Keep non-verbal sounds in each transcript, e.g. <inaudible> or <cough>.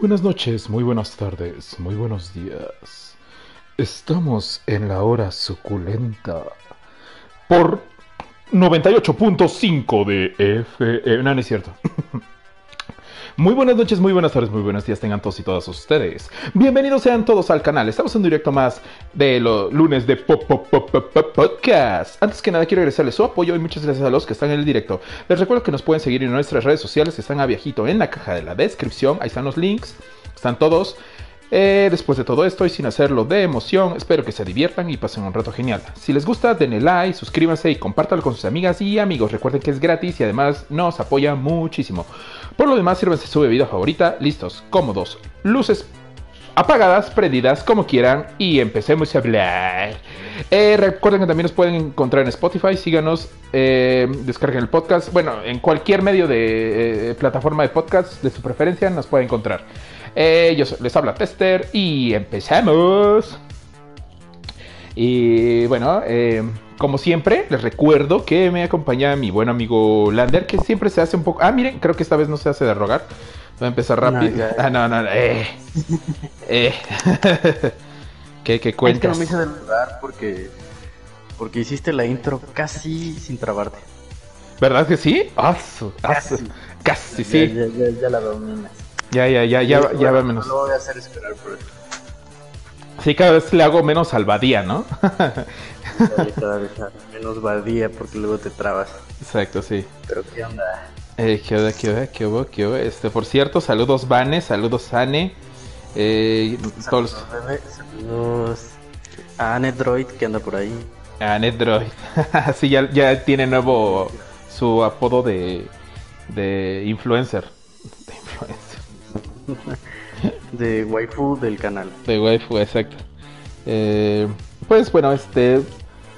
Buenas noches, muy buenas tardes, muy buenos días. Estamos en la hora suculenta por 98.5 de F. no es cierto. <laughs> Muy buenas noches, muy buenas tardes, muy buenos días tengan todos y todas ustedes. Bienvenidos sean todos al canal. Estamos en directo más de los lunes de Pop Pop Pop Podcast. Antes que nada quiero agradecerles su apoyo y muchas gracias a los que están en el directo. Les recuerdo que nos pueden seguir en nuestras redes sociales están abajito en la caja de la descripción. Ahí están los links, están todos. Eh, después de todo esto y sin hacerlo de emoción, espero que se diviertan y pasen un rato genial. Si les gusta, denle like, suscríbanse y compártanlo con sus amigas y amigos. Recuerden que es gratis y además nos apoya muchísimo. Por lo demás, sírvanse su bebida favorita, listos, cómodos, luces apagadas, prendidas, como quieran, y empecemos a hablar. Eh, recuerden que también nos pueden encontrar en Spotify, síganos, eh, descarguen el podcast, bueno, en cualquier medio de plataforma de podcast de su preferencia nos pueden encontrar. Eh, yo les habla Tester y empezamos. Y bueno, eh, como siempre, les recuerdo que me acompaña mi buen amigo Lander, que siempre se hace un poco... Ah, miren, creo que esta vez no se hace de rogar. Voy a empezar rápido. Ah, no, no, no. Eh. <laughs> eh. <laughs> ¿Qué, qué cuentas? Es que no me hice de rogar porque... Porque hiciste la intro casi sin trabarte. ¿Verdad que sí? Ah, casi. casi, sí. Ya, ya, ya la dominas. Ya, ya, ya, ya, ya va menos. No lo voy a hacer esperar por eso. Sí, cada vez le hago menos al badía, ¿no? <laughs> cada vez menos badía porque luego te trabas. Exacto, sí. Pero ¿qué onda? Eh, ¿Qué onda, qué onda, qué hubo, qué hubo? Este, por cierto, saludos Vane, saludos Ane. Eh, saludos, todos... saludos a Anedroid que anda por ahí. Anedroid. <laughs> sí, ya, ya tiene nuevo su apodo de, de influencer. <laughs> De waifu del canal. De waifu, exacto. Eh, pues bueno, este...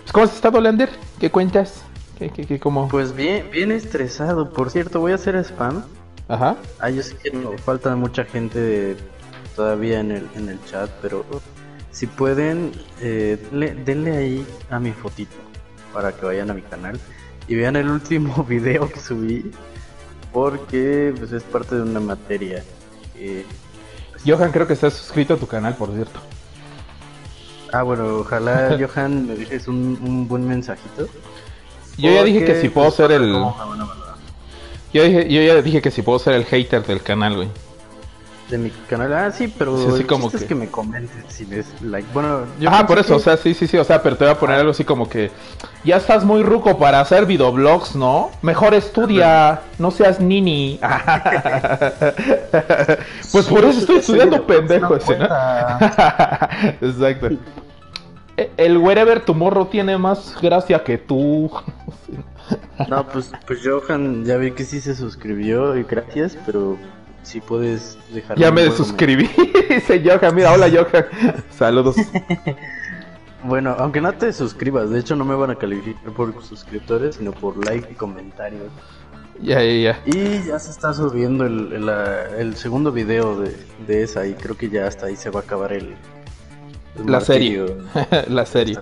Pues, ¿Cómo has estado, Lander? ¿Qué cuentas? ¿Qué, qué, qué, cómo? Pues bien, bien estresado. Por cierto, voy a hacer spam. Ajá. Ah, yo sé que no, falta mucha gente todavía en el, en el chat, pero si pueden, eh, denle ahí a mi fotito para que vayan a mi canal y vean el último <laughs> video que subí porque pues, es parte de una materia eh, Johan, creo que estás suscrito a tu canal, por cierto. Ah, bueno, ojalá <laughs> Johan me dejes un, buen mensajito. Yo ya dije que si puedo pues, ser el. Yo, dije, yo ya dije que si puedo ser el hater del canal, güey de mi canal. Ah, sí, pero sí, como que... es que me comentes si ves like. Bueno, Ah, por eso, o sea, sí, sí, sí, o sea, pero te voy a poner algo así como que ya estás muy ruco para hacer videoblogs, ¿no? Mejor estudia, no seas nini. <laughs> pues por eso estoy estudiando pendejo ese, ¿no? <laughs> Exacto. E, el Wherever morro tiene más gracia que tú. <laughs> no, pues, pues Johan ya vi que sí se suscribió y gracias, pero si puedes dejar. Ya me suscribí, <laughs> dice Johan. Mira, hola Johan. <laughs> Saludos. bueno, aunque no te suscribas, de hecho no me van a calificar por suscriptores, sino por like y comentarios. Ya, ya, ya. Y ya se está subiendo el, el, segundo video de, de, esa y creo que ya hasta ahí se va a acabar el... la serie. <laughs> la serie.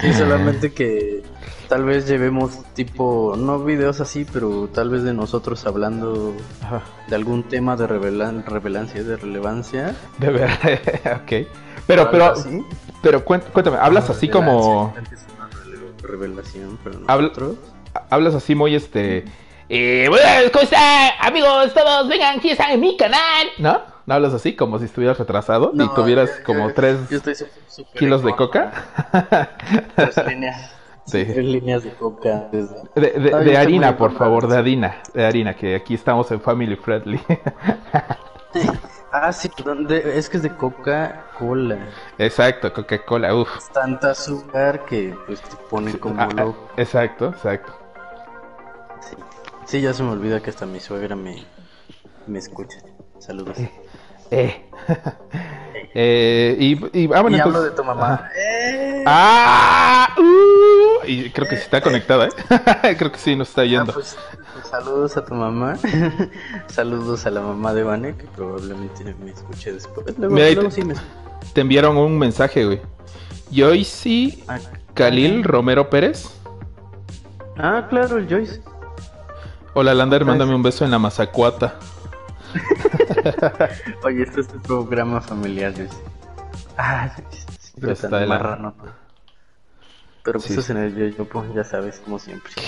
Sí, <laughs> solamente que tal vez llevemos tipo, no videos así, pero tal vez de nosotros hablando de algún tema de revelancia, de relevancia. De verdad, <laughs> ok. Pero, pero, pero cuéntame, hablas así como... Revelación, pero Hablas así muy este... Eh, bueno, ¿cómo están? Amigos, todos, vengan, aquí están en mi canal, ¿no? ¿No hablas así como si estuvieras retrasado y tuvieras como tres kilos de coca? Tres líneas. <laughs> Sí. Tres líneas de coca. De, de, harina, por favor, de harina. De harina, que aquí estamos en Family Friendly. ah, sí, es que es de Coca-Cola. Exacto, Coca-Cola, uff. Tanta azúcar que pues te pone como ah, loco. Exacto, exacto. Sí. sí, ya se me olvida que hasta mi suegra me, me escucha. Saludos. <laughs> Eh, eh. <laughs> eh y, y, ah, bueno, y hablo de tu mamá. Eh. ¡Ah! Uh, y creo que sí está conectada, ¿eh? <laughs> creo que sí nos está yendo. Ah, pues, pues, saludos a tu mamá. <laughs> saludos a la mamá de Vane, que probablemente me escuche después. Luego, te, sí me... te enviaron un mensaje, güey. Joyce ah, Khalil Romero Pérez. Ah, claro, el Joyce. Hola, Lander, mándame un beso en la mazacuata. <laughs> Oye, este es tu programa familiar, Luis. Ah, siempre Está tan marrano. Pero pues Sí. en el yo, pues ya sabes, como siempre. <laughs>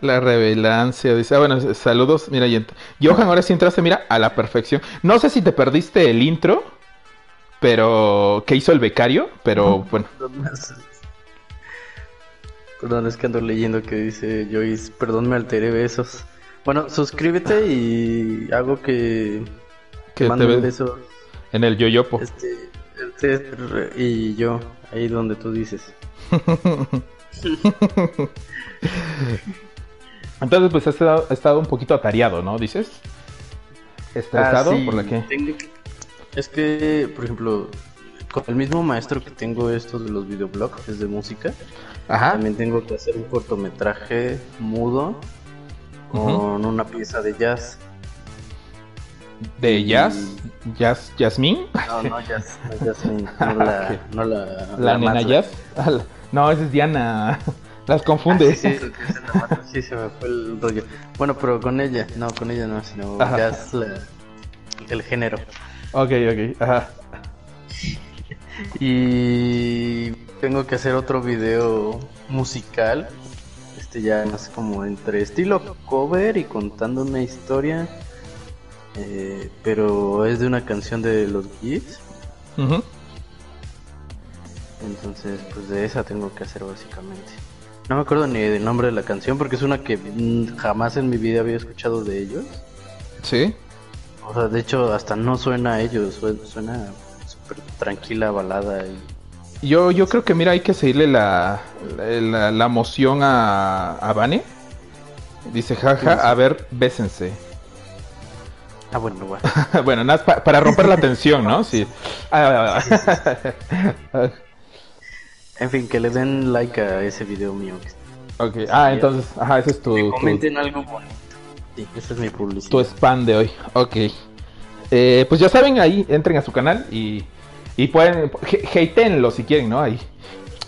La revelancia, dice. Ah, bueno, saludos. Mira, y Johan, ahora sí entraste, mira, a la perfección. No sé si te perdiste el intro, pero que hizo el becario, pero bueno. Perdón, es que ando leyendo que dice Joyce, perdón, me alteré besos. Bueno, suscríbete y hago que Que te mando un ves beso en el yoyopo. este, el y yo, ahí donde tú dices. <laughs> Entonces, pues has estado, has estado un poquito atareado, ¿no? Dices. Estresado Ah, sí, por la que. Es que, por ejemplo, con el mismo maestro que tengo esto de los videoblogs, es de música, Ajá. también tengo que hacer un cortometraje mudo con una pieza de jazz. De jazz, jazz, Jasmine. No, no jazz, no no <laughs> la, no la, La, nena jazz. <laughs> Ah, la- No, esa es Diana. <laughs> Las confunde. Ah, sí, sí, sí, se me fue el rollo. Bueno, pero con ella, no, con ella no, sino Ajá. jazz, la- el género. Ok, ok. Ajá. Y tengo que hacer otro video musical. Este ya más como entre estilo cover y contando una historia. eh, pero es de una canción de los Beats. Ujú. Entonces, pues de esa tengo que hacer básicamente. No me acuerdo ni del nombre de la canción porque es una que jamás en mi vida había escuchado de ellos. Sí. O sea, de hecho, hasta no suena a ellos, sue- suena súper tranquila, balada. Y... Yo, yo creo que, mira, hay que seguirle la, la, la moción a, a Vane. Dice, jaja, a ver, bésense. Ah, bueno, bueno. <laughs> bueno, nada, pa- para romper la tensión, ¿no? Sí. Ah, <laughs> En fin, que le den like a ese video mío. ok, ah, entonces, ajá, ese es tu, Que tu, comenten algo bonito. Sí, esa es mi publicidad. tu spam de hoy. Ok. Eh, pues ya saben, ahí entren a su canal y, y pueden, hateenlo si quieren, ¿no? Ahí.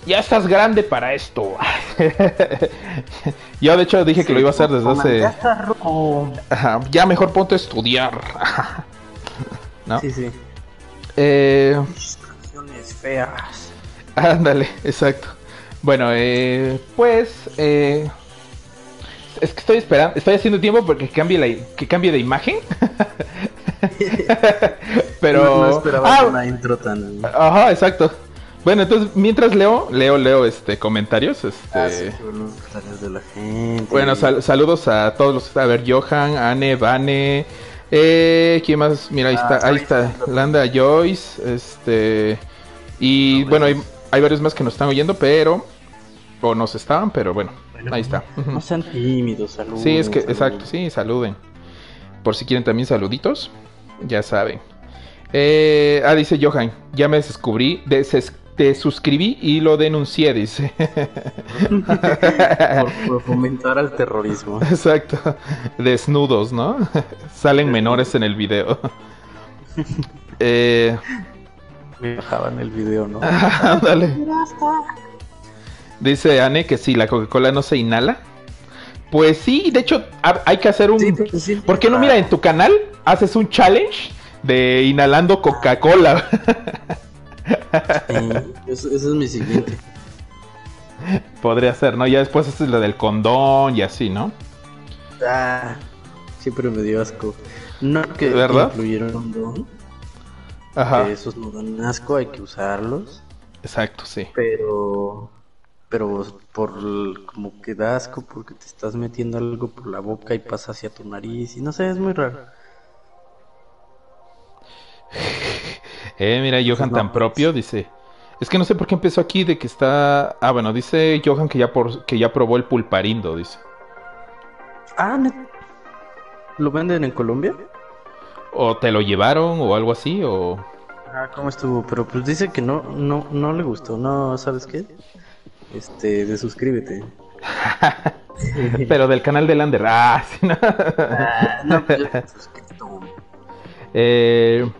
Ya estás grande para esto. <laughs> Yo de hecho dije que lo iba a hacer desde hace... Ajá, ya mejor ponte a estudiar. <laughs> ¿No? Sí, sí. Eh, Canciones feas. ándale, exacto. Bueno, eh, pues... eh, es que estoy esperando, estoy haciendo tiempo porque cambie, la, que cambie de imagen. <laughs> <laughs> Pero... No, no esperaba Ah, una intro tan. Ajá, exacto. Bueno, entonces mientras leo, leo, leo este comentarios. Este... Ah, sí, qué buenos comentarios de la gente. Bueno, sal- saludos a todos los. A ver, Johan, Anne, Vane. Eh, ¿Quién más? Mira, ahí Ah, está, ahí está. Landa Joyce. Este. Y No, bueno, hay, hay varios más que nos están oyendo, pero. O nos estaban, pero bueno. Bueno, ahí está. No sean tímidos, saludos. Sí, es que, exacto, sí, saluden. Por si quieren también saluditos, ya saben. Eh, ah, dice Johan, ya me descubrí, des- te suscribí y lo denuncié, dice. <laughs> por, por fomentar al terrorismo. Exacto, desnudos, ¿no? Salen menores en el video. <laughs> Eh, Me bajaban el video, ¿no? <laughs> ándale. Dice Anne que si la Coca-Cola no se inhala. Pues sí, de hecho ha- hay que hacer un... Sí, pero sí. ¿Por qué no mira en tu canal haces un challenge de inhalando Coca-Cola? Eso es mi siguiente. Podría ser, ¿no? Ya después es lo del condón y así, ¿no? Ah, siempre me dio asco. No que ¿Verdad? incluyeron condón, Ajá. que esos no dan asco, hay que usarlos. Exacto, sí. Pero, pero por como que da asco porque te estás metiendo algo por la boca y pasa hacia tu nariz y no sé, es muy raro. <laughs> Eh, mira, Johan no, tan propio, dice. Es que no sé por qué empezó aquí de que está. Ah, bueno, dice Johan que ya por que ya probó el pulparindo, dice. Ah, ¿net- ¿lo venden en Colombia? O te lo llevaron o algo así, o. Ah, ¿cómo estuvo? Pero pues dice que no, no, no le gustó, no, ¿sabes qué? Este, de suscríbete. <laughs> Pero del canal de Lander. Ah, <laughs> sí, no. Ah, no, pues yo estoy suscrito. Eh,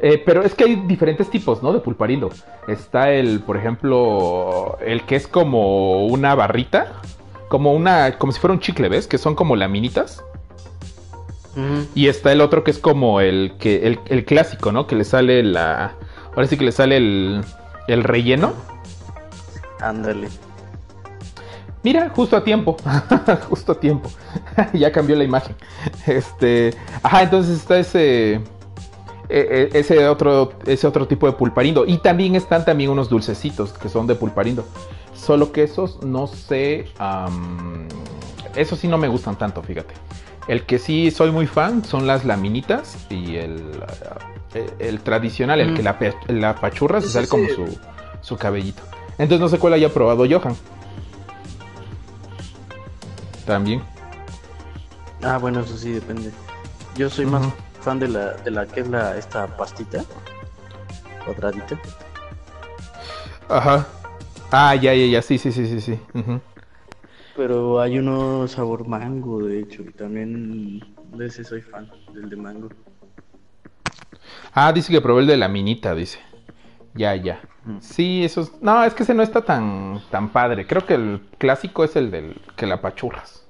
eh, pero es que hay diferentes tipos, ¿no? De pulparindo. Está el, por ejemplo, el que es como una barrita, como una, como si fuera un chicle, ¿ves? Que son como laminitas. Y está el otro que es como el que el, el clásico, ¿no? Que le sale la. Ahora sí que le sale el, el relleno. Ándale. Mira, justo a tiempo. <laughs> justo a tiempo. <laughs> ya cambió la imagen. Este. Ajá, entonces está ese. e- e- Ese otro, ese otro tipo de pulparindo. Y también están también unos dulcecitos que son de pulparindo. Solo que esos no sé. am, esos sí no me gustan tanto, fíjate. El que sí soy muy fan son las laminitas y el, el, el tradicional, el Mm. que la, pe- la pachurra se sale sí, como su, su cabellito. Entonces no sé cuál haya probado Johan. También. Ah, bueno, eso sí depende. Yo soy más fan de la, de la que es la esta pastita cuadradita. Ajá. Ah, ya, ya, ya. Sí, sí, sí, sí, sí. Pero hay uno sabor mango, de hecho, y también de ese soy fan, del de mango. Ah, dice que probó el de la minita, dice. Ya, ya. Mm. Sí, eso es... No, es que ese no está tan, tan padre. Creo que el clásico es el del que la pachurras.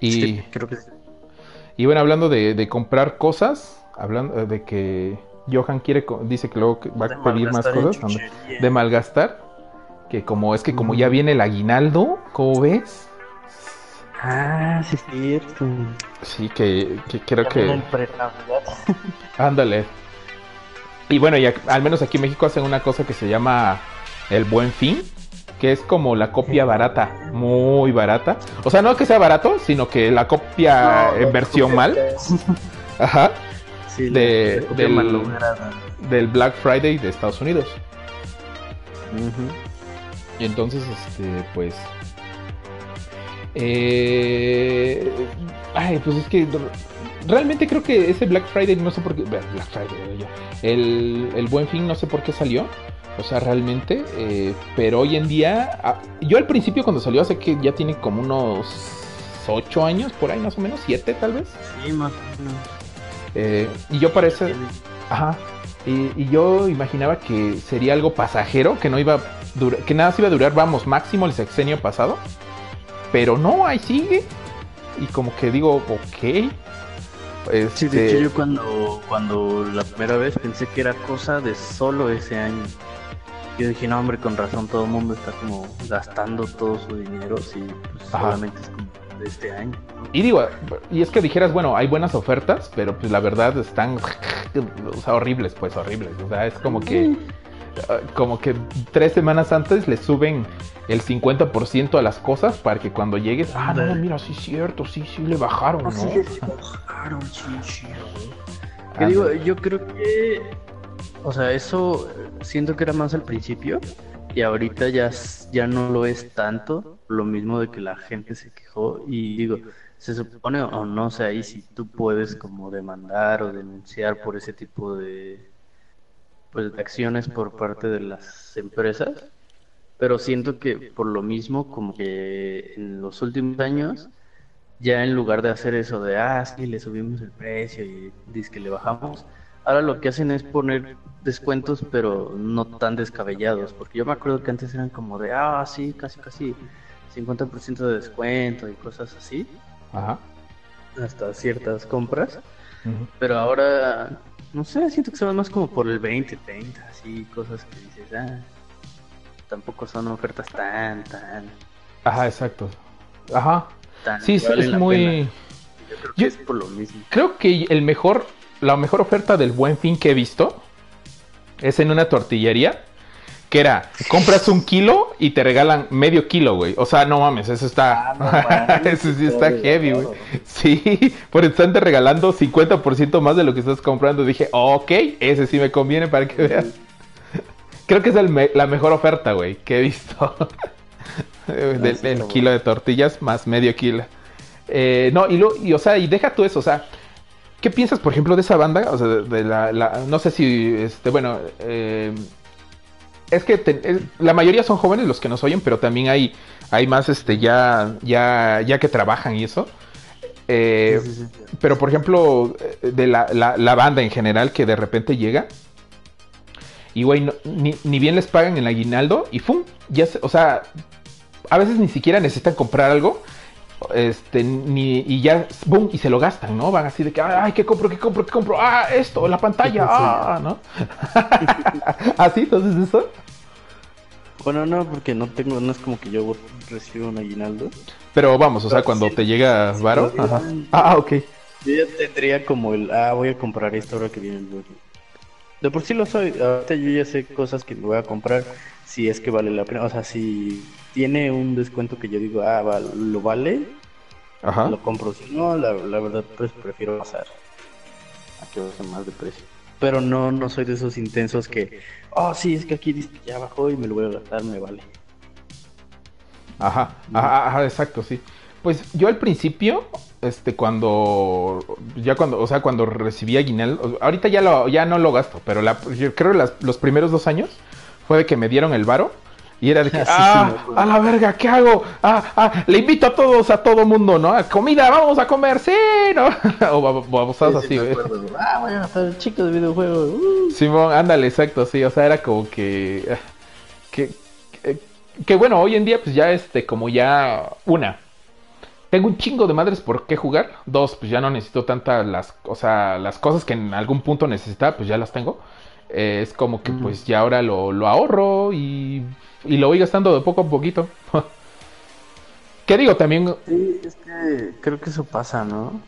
Y, Sí, creo que sí. y bueno, hablando de, de comprar cosas, hablando de que Johan quiere, dice que luego va a pedir más cosas, chuchería. de malgastar. Que como es que como Mm. ya viene el aguinaldo, ¿cómo ves? Ah, sí es cierto. Sí, que, que creo Ya que... Ándale. Y bueno, ya al menos aquí en México hacen una cosa que se llama el buen fin, que es como la copia barata, muy barata. O sea, no que sea barato, sino que la copia No, en versión mal, <laughs> ajá, Sí, De- la del- malograda. del Black Friday de Estados Unidos. Ujú. Y entonces, este, pues... Eh, ay, pues es que realmente creo que ese Black Friday, no sé por qué... Black Friday, yo. El, el Buen Fin, no sé por qué salió. O sea, realmente. eh, pero hoy en día... ah, yo al principio cuando salió, hace que ya tiene como unos 8 años, por ahí más o menos, 7 tal vez. Sí, más o menos. Eh, y yo parece... Ajá. Y, y yo imaginaba que sería algo pasajero, que no iba a durar, que nada se iba a durar, vamos, máximo el sexenio pasado. Pero no, ahí sigue. Y como que digo, ok. Sí, Este, de hecho yo cuando, cuando la primera vez pensé que era cosa de solo ese año. Yo dije, no hombre, con razón todo el mundo está como gastando todo su dinero, si pues, solamente es como de este año. Y digo, y es que dijeras, bueno, hay buenas ofertas, pero pues la verdad están, o sea, horribles, pues horribles. O sea, es como que, eh, como que tres semanas antes le suben el 50% a las cosas para que cuando llegues, ah, no, mira, sí es cierto, sí, sí le bajaron, ¿no? bajaron, sí, sí, güey. Que digo, yo creo que, o sea, eso eh, siento que era más al principio y ahorita ya, ya no lo es tanto, lo mismo de que la gente se quejó y digo, se supone o no sé ahí si tú puedes como demandar o denunciar por ese tipo de, pues, de acciones por parte de las empresas, pero siento que por lo mismo como que en los últimos años ya en lugar de hacer eso de, ah, sí, le subimos el precio y dice que le bajamos, ahora lo que hacen es poner descuentos, pero no tan descabellados, porque yo me acuerdo que antes eran como de, ah, sí, casi, casi 50% de descuento y cosas así, Ajá. hasta ciertas compras, pero ahora, no sé, siento que se van más como por el 20, 30, así, cosas que dices, ah, tampoco son ofertas tan, tan, Ajá, exacto. Ajá. tan. Sí, es, muy... pena. Yo creo que Yo- es por lo mismo. Creo que el mejor, la mejor oferta del buen fin que he visto es en una tortillería. Que era, compras un kilo y te regalan medio kilo, güey. O sea, no mames, eso está. Ah, <laughs> eso sí está heavy, güey. Sí, por estarte regalando 50% más de lo que estás comprando. Dije, ok, ese sí me conviene para que veas. Creo que es el me- la mejor oferta, güey, que he visto. <laughs> del, Ah, kilo de tortillas más medio kilo. Eh, no, y, lo, y, o sea, y deja tú eso, o sea, ¿qué piensas, por ejemplo, de esa banda? O sea, de, de la, la- no sé si, este, bueno, eh, es que te- es- la mayoría son jóvenes los que nos oyen, pero también hay, hay más, este, ya, ya, ya que trabajan y eso. Eh, Sí, sí, sí. pero, por ejemplo, eh, de la, la- la banda en general que de repente llega. Y, güey, no- ni, ni bien les pagan el aguinaldo y ¡fum! Ya se- o sea, a veces ni siquiera necesitan comprar algo. este, ni, y ya, boom, y se lo gastan, ¿no? Van así de que, ay, ¿qué compro, qué compro, qué compro? Ah, esto, la pantalla, ah, ¿no? <laughs> ¿Así? Entonces eso. Bueno, no, porque no tengo, no es como que yo recibo un aguinaldo. Pero vamos, o sea, cuando te llega varo, ajá. Ah, ok. Yo ya tendría como el, ah, voy a comprar esto ahora que viene el. De por sí lo soy, ahorita yo ya sé cosas que me voy a comprar si es que vale la pena. O sea, si tiene un descuento que yo digo, ah, lo vale, Ajá. lo compro. Si no, la, la verdad, pues prefiero pasar a que baje más de precio. Pero no, no soy de esos intensos que, oh, sí, es que aquí dice ya bajó y me lo voy a gastar, me vale. Ajá, ajá, ajá, exacto, sí. Pues yo al principio, este, cuando, ya cuando, o sea, cuando recibí aguinaldo, ahorita ya, lo, ya no lo gasto, pero la, yo creo que los primeros dos años fue de que me dieron el varo y era de que, <laughs> ah, a la verga, ¿qué hago? Ah, ah, le invito a todos, a todo mundo, ¿no? A comida, vamos a comer, sí, ¿no? <laughs> o vamos así, güey. ah, voy a estar chico de videojuegos. Uh. Simón, ándale, exacto, sí, o sea, era como que, ah, que, que, que bueno, hoy en día, pues ya, este, como ya, una, tengo un chingo de madres por qué jugar. Dos, pues ya no necesito tantas las, o sea, las cosas que en algún punto necesitaba, pues ya las tengo. Eh, es como que pues ya ahora lo, lo ahorro y, y, lo voy gastando de poco a poquito. <laughs> ¿Qué digo? También... Sí, es que creo que eso pasa, ¿no?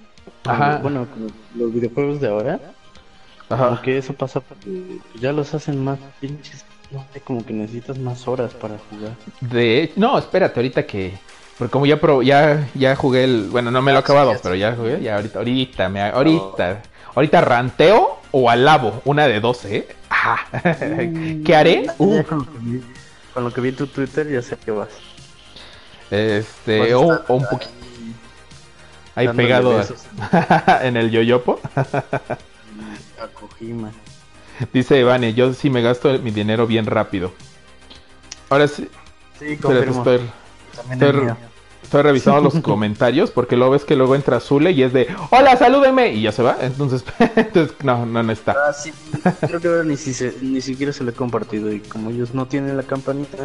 Ajá. Bueno, los videojuegos de ahora. Ajá. Porque eso pasa porque ya los hacen más pinches. No sé, como que necesitas más horas para jugar. De no, espérate, ahorita que porque como ya pro, ya, ya jugué el. Bueno, no me lo he acabado, pero ya jugué. Ya ahorita, ahorita, me, ahorita. Ahorita ranteo o alabo. Una de dos, ¿eh? ¿Qué haré? Uh. Con, lo que vi, en tu Twitter ya sé que vas. Este, o, un poquito. Ahí pegado <laughs> en el yoyopo. A Kojima. Dice Ivane, yo sí me gasto mi dinero bien rápido. Ahora sí. Sí, confirmo. Estoy, revisando los <laughs> comentarios porque luego ves que luego entra Zule y es de ¡Hola, salúdenme! Y ya se va. Entonces, <laughs> entonces no, no, no está. Ah, sí, creo que ahora ni, ni siquiera se lo he compartido. Y como ellos no tienen la campanita,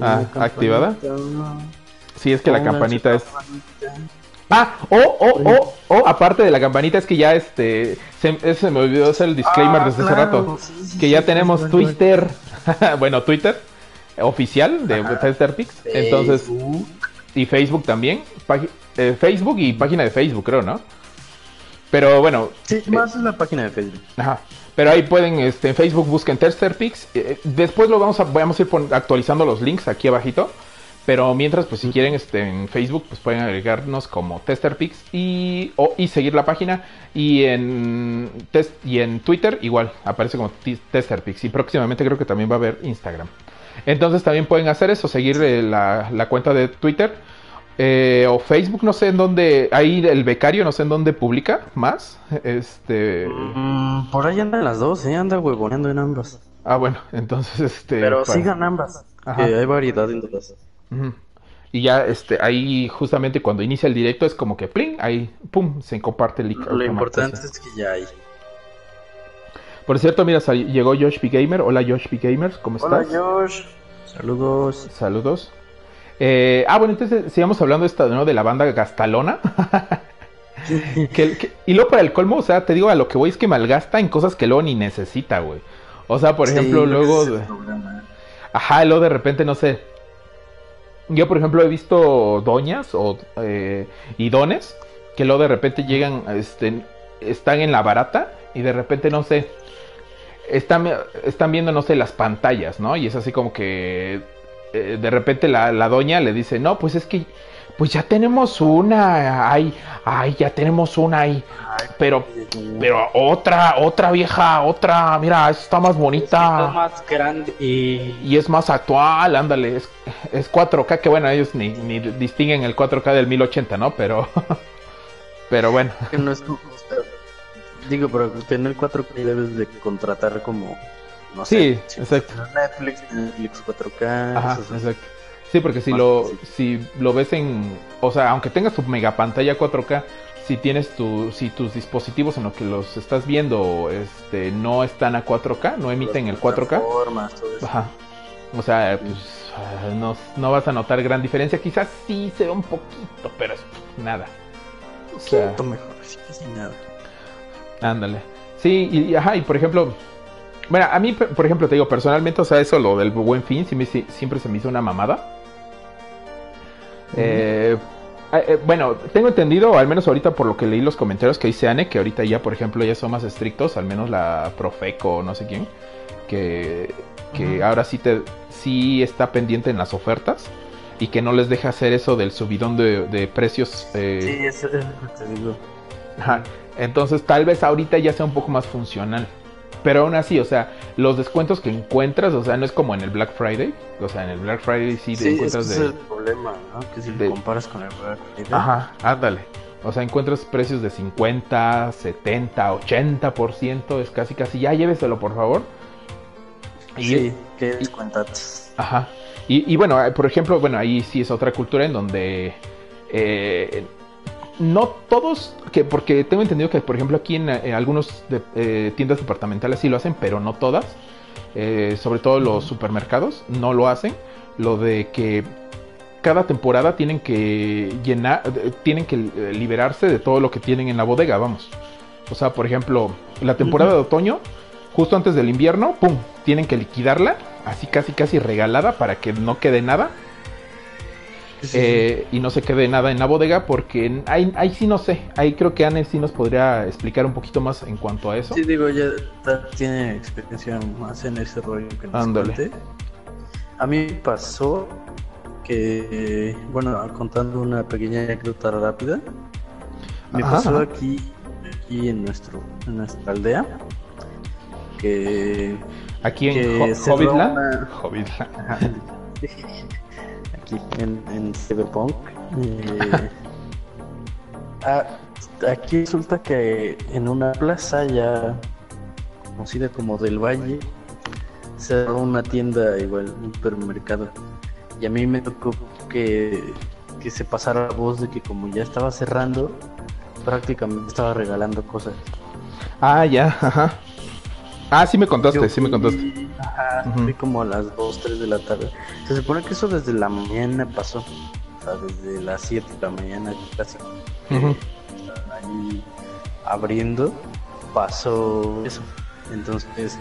ah, ¿activada? Sí, es que la campanita, es. Ah, o, o, o, o, aparte de la campanita es que ya este, se, me olvidó hacer el disclaimer ah, desde hace rato, que ya tenemos Twitter, <laughs> bueno, Twitter, oficial de Tester Pix. Entonces, y Facebook también. Eh, Facebook y página de Facebook, creo, ¿no? Pero bueno. Sí, más es la página de Facebook. Ajá. Pero ahí pueden, este, en Facebook busquen Tester Pix. Eh, después lo vamos a, vamos a ir actualizando los links aquí abajito. Pero mientras, pues si quieren este, en Facebook, pues pueden agregarnos como TesterPix y, o, y seguir la página. Y en, test, y en Twitter igual, aparece como TesterPix. Y próximamente creo que también va a haber Instagram. Entonces también pueden hacer eso, seguir eh, la, cuenta de Twitter eh, o Facebook, no sé en dónde, ahí el becario, no sé en dónde publica más. Este... Mm, por ahí andan las dos, ¿eh? anda huevoneando en ambas. Ah, bueno, entonces este... Pero sigan ambas, que hay variedad en todas. Y ya este, ahí justamente cuando inicia el directo es como que pling, ahí pum, se comparte el link. Lo importante es que ya hay. Por cierto, mira, llegó Josh P. Gamer. Hola Josh P. Gamers, ¿cómo estás? Hola Josh. Saludos. Saludos. Eh, ah, bueno, entonces sigamos hablando de, esta, ¿no? de la banda Gastalona. <laughs> y luego para el colmo, o sea, te digo, a lo que voy es que malgasta en cosas que luego ni necesita, güey. O sea, por ejemplo, luego... Ajá, luego de repente, no sé. Yo, por ejemplo, he visto doñas o eh, y dones que luego de repente llegan, este, están en la barata y de repente, no sé, están, están viendo, no sé, las pantallas, ¿no? Y es así como que eh, de repente la, la, doña le dice, no, pues es que, pues ya tenemos una, ay, ay, ya tenemos una ahí, pero, pero otra, otra vieja, otra, mira, está más bonita. más grande y... y... es más actual, ándale, es, es 4K, que bueno, ellos ni, ni distinguen el 4K del 1080, ¿no? Pero, <laughs> pero bueno. Que no es Digo, pero tener 4K debes de contratar como, no sí, sé, exacto. Netflix, Netflix 4K. Ajá, exacto. Sí, porque si lo, si lo ves en, o sea, aunque tengas tu mega pantalla 4K, si tienes tu, si tus dispositivos en los que los estás viendo, este, no están a 4K, no emiten el 4K. Ajá. O sea, pues ah, no, no vas a notar gran diferencia. Quizás sí se ve un poquito, pero es nada. O sea, mejor, sí, casi nada. Ándale. Sí, y, ajá, y por ejemplo, bueno, a mí, por ejemplo, te digo, personalmente, o sea, eso, lo del buen fin, siempre se me hizo una mamada. eh, eh, bueno, tengo entendido, al menos ahorita por lo que leí los comentarios que dice Anne, que ahorita ya, por ejemplo, ya son más estrictos, al menos la Profeco, no sé quién, que, que ahora sí, te, sí está pendiente en las ofertas y que no les deja hacer eso del subidón de, precios. Eh... Sí, eso es lo que te digo. Ajá. Entonces, tal vez ahorita ya sea un poco más funcional. Pero aún así, o sea, los descuentos que encuentras, o sea, no es como en el Black Friday. O sea, en el Black Friday sí te encuentras ese de. es el problema, ¿no? Que si te comparas con el Black Friday. Ajá, ándale. O sea, encuentras precios de 50, 70, 80%. Es casi, casi, ya lléveselo, por favor. Y, sí, qué descuentas. Ajá. Y, y, bueno, por ejemplo, bueno, ahí sí es otra cultura en donde. Eh, no todos, que porque tengo entendido que por ejemplo aquí en, algunos eh, tiendas departamentales sí lo hacen, pero no todas, eh, sobre todo los supermercados no lo hacen, lo de que cada temporada tienen que llenar, eh, tienen que liberarse de todo lo que tienen en la bodega, vamos. O sea, por ejemplo, la temporada de otoño, justo antes del invierno, ¡pum! Tienen que liquidarla, así casi casi regalada para que no quede nada eh, y no se quede nada en la bodega porque ahí, ahí sí no sé, ahí creo que Anne sí nos podría explicar un poquito más en cuanto a eso. Sí, digo, ya tiene experiencia más en ese rollo que nos Ándale. A mí pasó que, bueno, contando una pequeña anécdota rápida, me pasó aquí, aquí en, nuestro, en nuestra aldea, que... Aquí en Hobbitland. <laughs> aquí en, Cyberpunk. Eh, <laughs> ah, aquí resulta que en una plaza ya conocida como del Valle cerró una tienda igual, un supermercado. Y a mí me tocó que, que se pasara la voz de que como ya estaba cerrando, prácticamente estaba regalando cosas. Ah, ya, ajá. Ah, sí me contaste, sí me contaste. Ajá, fui como a las 2, 3 de la tarde. Se supone que eso desde la mañana pasó. O sea, desde las 7 de la mañana casi. ahí abriendo, pasó eso. Entonces,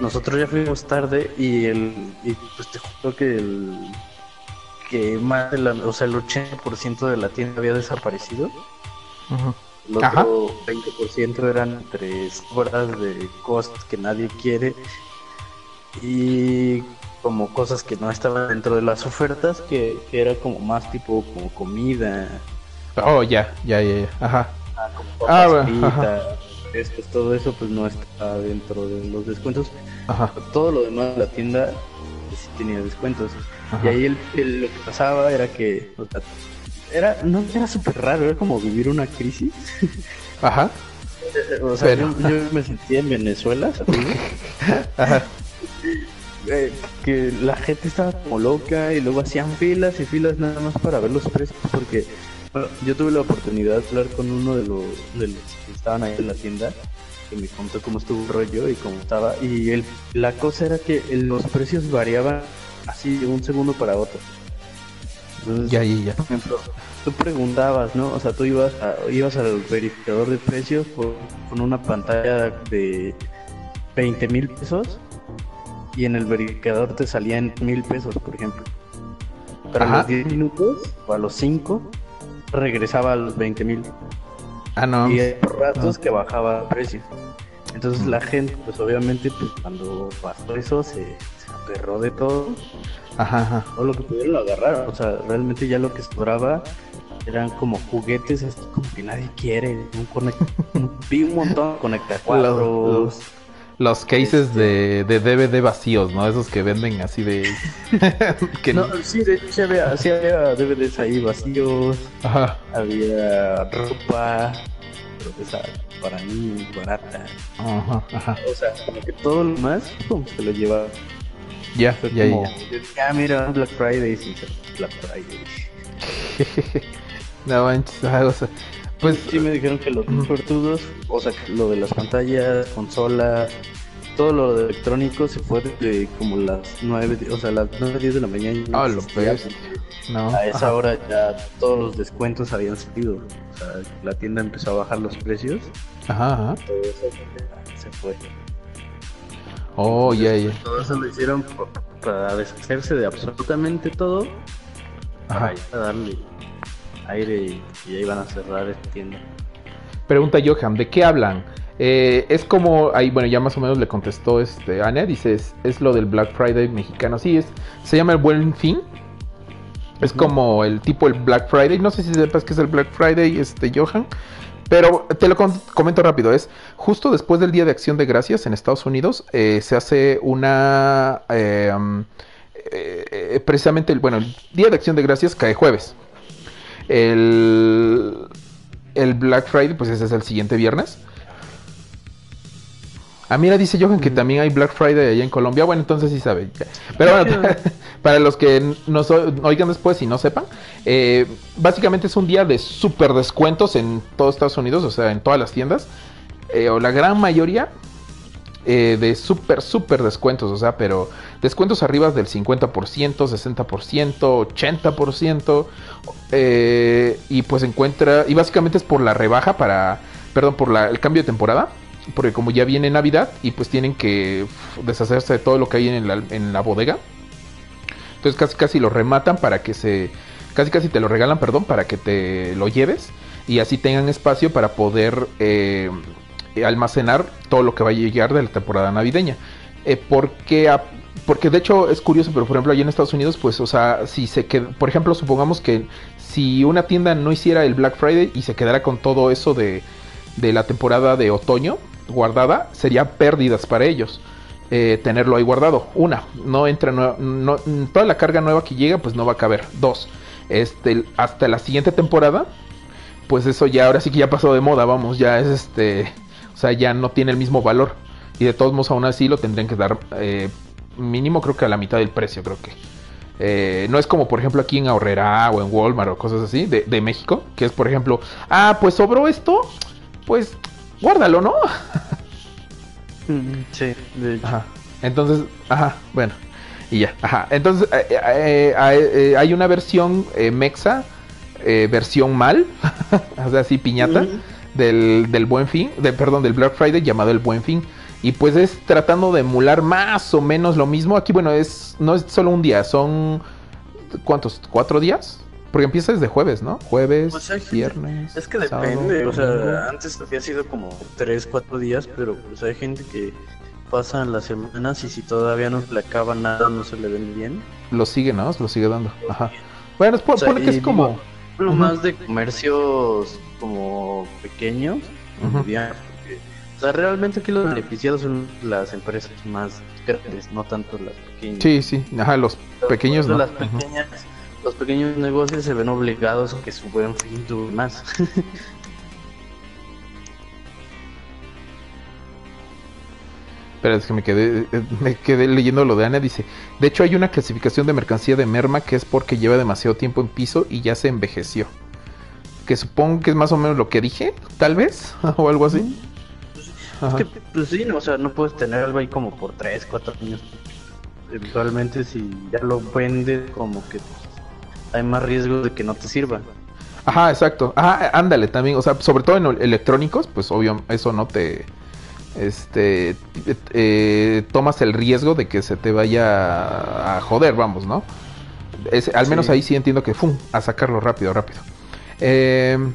nosotros ya fuimos tarde y el y pues te juro que el que más de la, o sea, el 80% de la tienda había desaparecido. Ajá. El otro 20% eran tres horas de cosas que nadie quiere y como cosas que no estaban dentro de las ofertas, que, era como más tipo como comida. Oh, ya, ya, ya, ajá. Ah, como ah, todo eso pues no está dentro de los descuentos. Ajá. Todo lo demás de la tienda pues, sí tenía descuentos. Y ahí el, lo que pasaba era que era, no era súper raro, era como vivir una crisis. Ajá. <laughs> o sea, yo, me sentía en Venezuela, <laughs> Ajá. Eh, que la gente estaba como loca y luego hacían filas y filas nada más para ver los precios porque yo tuve la oportunidad de hablar con uno de los, de los que estaban ahí en la tienda que me contó cómo estuvo el rollo y cómo estaba y el, la cosa era que los precios variaban así de un segundo para otro ya, ya, ya. Por ejemplo, tú preguntabas, ¿no? O sea, tú ibas, ibas al verificador de precios con una pantalla de 20 mil pesos y en el verificador te salían mil pesos, por ejemplo. Pero a los 10 minutos o a los 5 regresaba a los 20 mil. Ah, no. Y hay ratos que bajaba el precio. Entonces la gente, pues obviamente, pues cuando pasó eso, se, se aperró de todo Ajá, ajá. O lo que pudieron lo agarraron. O sea, realmente ya lo que sobraba eran como juguetes así como que nadie quiere. Un conect... <laughs> Vi un montón de conectacuadros. Los, los cases de, de, DVD vacíos, ¿no? Esos que venden así de... <laughs> que no, sí, de hecho sí había, sí había DVDs ahí vacíos. Ajá. Había ropa, pero esa para mí barata. Ajá, ajá. O sea, como que todo lo más, como se lo llevaba. Ya, ya, ya. Ah, mira, Black Friday, sí, Black Friday. <laughs> no manches, o sea, pues... Sí me dijeron que los sortudos, o sea, lo de las pantallas, consolas, todo lo de electrónico se fue de como las 9, o sea, las 9, 10 de la mañana. Ah, lo ves. No. A esa hora ya todos los descuentos habían salido. O sea, la tienda empezó a bajar los precios. Ajá, ajá. Todo eso se fue. Oh, ya, ya. Todo eso lo hicieron para deshacerse de absolutamente todo. Ajá. Para darle aire y, y ahí van a cerrar esta tienda. Pregunta Johan, ¿de qué hablan? Eh, es como, ahí bueno, ya más o menos le contestó este Ania, dice, es, lo del Black Friday mexicano, sí, es, se llama el Buen Fin. Es como el tipo el Black Friday, no sé si sepas qué es el Black Friday, este Johan, pero te lo comento rápido, es justo después del Día de Acción de Gracias en Estados Unidos, eh, se hace una, em, eh, precisamente, el, bueno, el Día de Acción de Gracias cae jueves. El, el Black Friday, pues ese es el siguiente viernes. Ah, mira, dice Johan que también hay Black Friday allá en Colombia. Bueno, entonces sí sabe. Pero bueno, <laughs> para los que nos oigan después y no sepan, eh, básicamente es un día de súper descuentos en todo Estados Unidos, o sea, en todas las tiendas, eh, o la gran mayoría eh, de súper, súper descuentos, o sea, pero descuentos arriba del 50%, 60%, 80%, y pues encuentra, y básicamente es por la rebaja para, perdón, por la, el cambio de temporada porque como ya viene Navidad y pues tienen que deshacerse de todo lo que hay en la, en la bodega. Entonces casi casi lo rematan para que se... Casi casi te lo regalan, perdón, para que te lo lleves y así tengan espacio para poder eh, almacenar todo lo que va a llegar de la temporada navideña. Eh, porque, porque de hecho es curioso, pero por ejemplo allá en Estados Unidos, pues, o sea, si se queda, por ejemplo, supongamos que si una tienda no hiciera el Black Friday y se quedara con todo eso de, de la temporada de otoño, guardada sería pérdidas para ellos. Eh, tenerlo ahí guardado. Una, no entra no, toda la carga nueva que llega, pues no va a caber. Dos, este, hasta la siguiente temporada, pues eso ya ahora sí que ya pasó de moda, vamos, ya es este, o sea, ya no tiene el mismo valor. Y de todos modos, aún así lo tendrían que dar eh, mínimo, creo que a la mitad del precio, creo que. Eh, no es como por ejemplo aquí en Ahorrera o en Walmart o cosas así de, de México, que es por ejemplo, ah, pues sobró esto, pues guárdalo, ¿no? <laughs> Mm, sí, de hecho. Ajá. Entonces, ajá, bueno. Y ya, ajá. Entonces, eh, eh, eh, hay una versión mexa, versión mal, <laughs> o sea, así piñata, del, del Buen Fin, de, perdón, del Black Friday llamado el Buen Fin. Y pues es tratando de emular más o menos lo mismo. Aquí, bueno, es no es solo un día, son. ¿Cuántos? ¿Cuatro días? Porque empieza desde jueves, ¿no? Jueves, pues viernes. Es que depende, o sea, antes había sido como 3, 4 días, pero pues hay gente que pasan las semanas y si todavía no le acaba nada, no se le ven bien. Lo sigue, ¿no? Lo sigue dando. Ajá. Bueno, es pone que es como. Más de comercios como pequeños, o sea, realmente aquí los beneficiados son las empresas más grandes, no tanto las pequeñas. Sí, sí, ajá, los pequeños no. Las pequeñas los pequeños negocios se ven obligados a que su buen fin dure más. <laughs> Espera, es que me quedé, me quedé leyendo lo de Ana. Dice: De hecho, hay una clasificación de mercancía de merma que es porque lleva demasiado tiempo en piso y ya se envejeció. Que supongo que es más o menos lo que dije, tal vez, <laughs> o algo así. Es que, pues sí, o sea, no puedes tener algo ahí como por 3, 4 años. Eventualmente, si ya lo vendes, como que hay más riesgo de que no te sirva. Ajá, exacto. Ajá, ándale también. O sea, sobre todo en electrónicos, pues obvio, eso no te. Este. Eh, tomas el riesgo de que se te vaya a joder, vamos, ¿no? al menos ahí sí entiendo que, ¡fum! A sacarlo rápido, rápido. Em,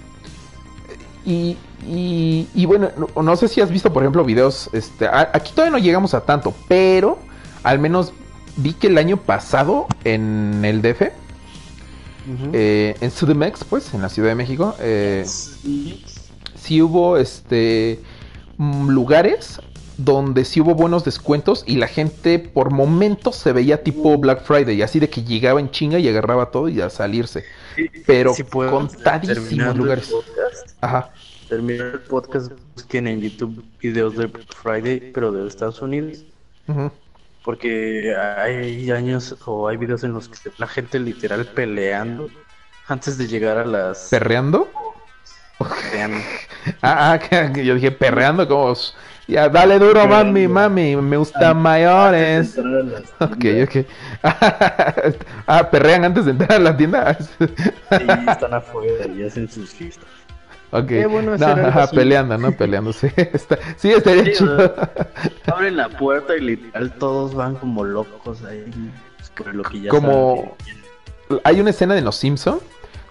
y, y, bueno, no, sé si has visto, por ejemplo, videos. Este, aquí todavía no llegamos a tanto, pero al menos vi que el año pasado en el DF eh, en Sudemex, pues, en la Ciudad de México, eh, sí hubo este lugares donde sí hubo buenos descuentos y la gente por momentos se veía tipo Black Friday, así de que llegaba en chinga y agarraba todo y a salirse. Pero contadísimos lugares. Ajá. Terminar el podcast, busquen en YouTube videos de Black Friday, pero de Estados Unidos. Porque hay años o hay videos en los que la gente literal peleando antes de llegar a las... ¿Perreando? Perreando. Ah, ah, yo dije perreando como... Ya, dale duro, mami, mami, me gustan mayores. <laughs> Ok, ok. <laughs> ah, perrean antes de entrar a la tienda. sí, <laughs> están afuera y hacen sus fiestas. Ok, Qué bueno no, ajá, peleando, ¿no? Peleándose. sí, estaría sí, chido. abren la puerta y literal todos van como locos ahí. Por lo que ya como... Hay una escena de Los Simpson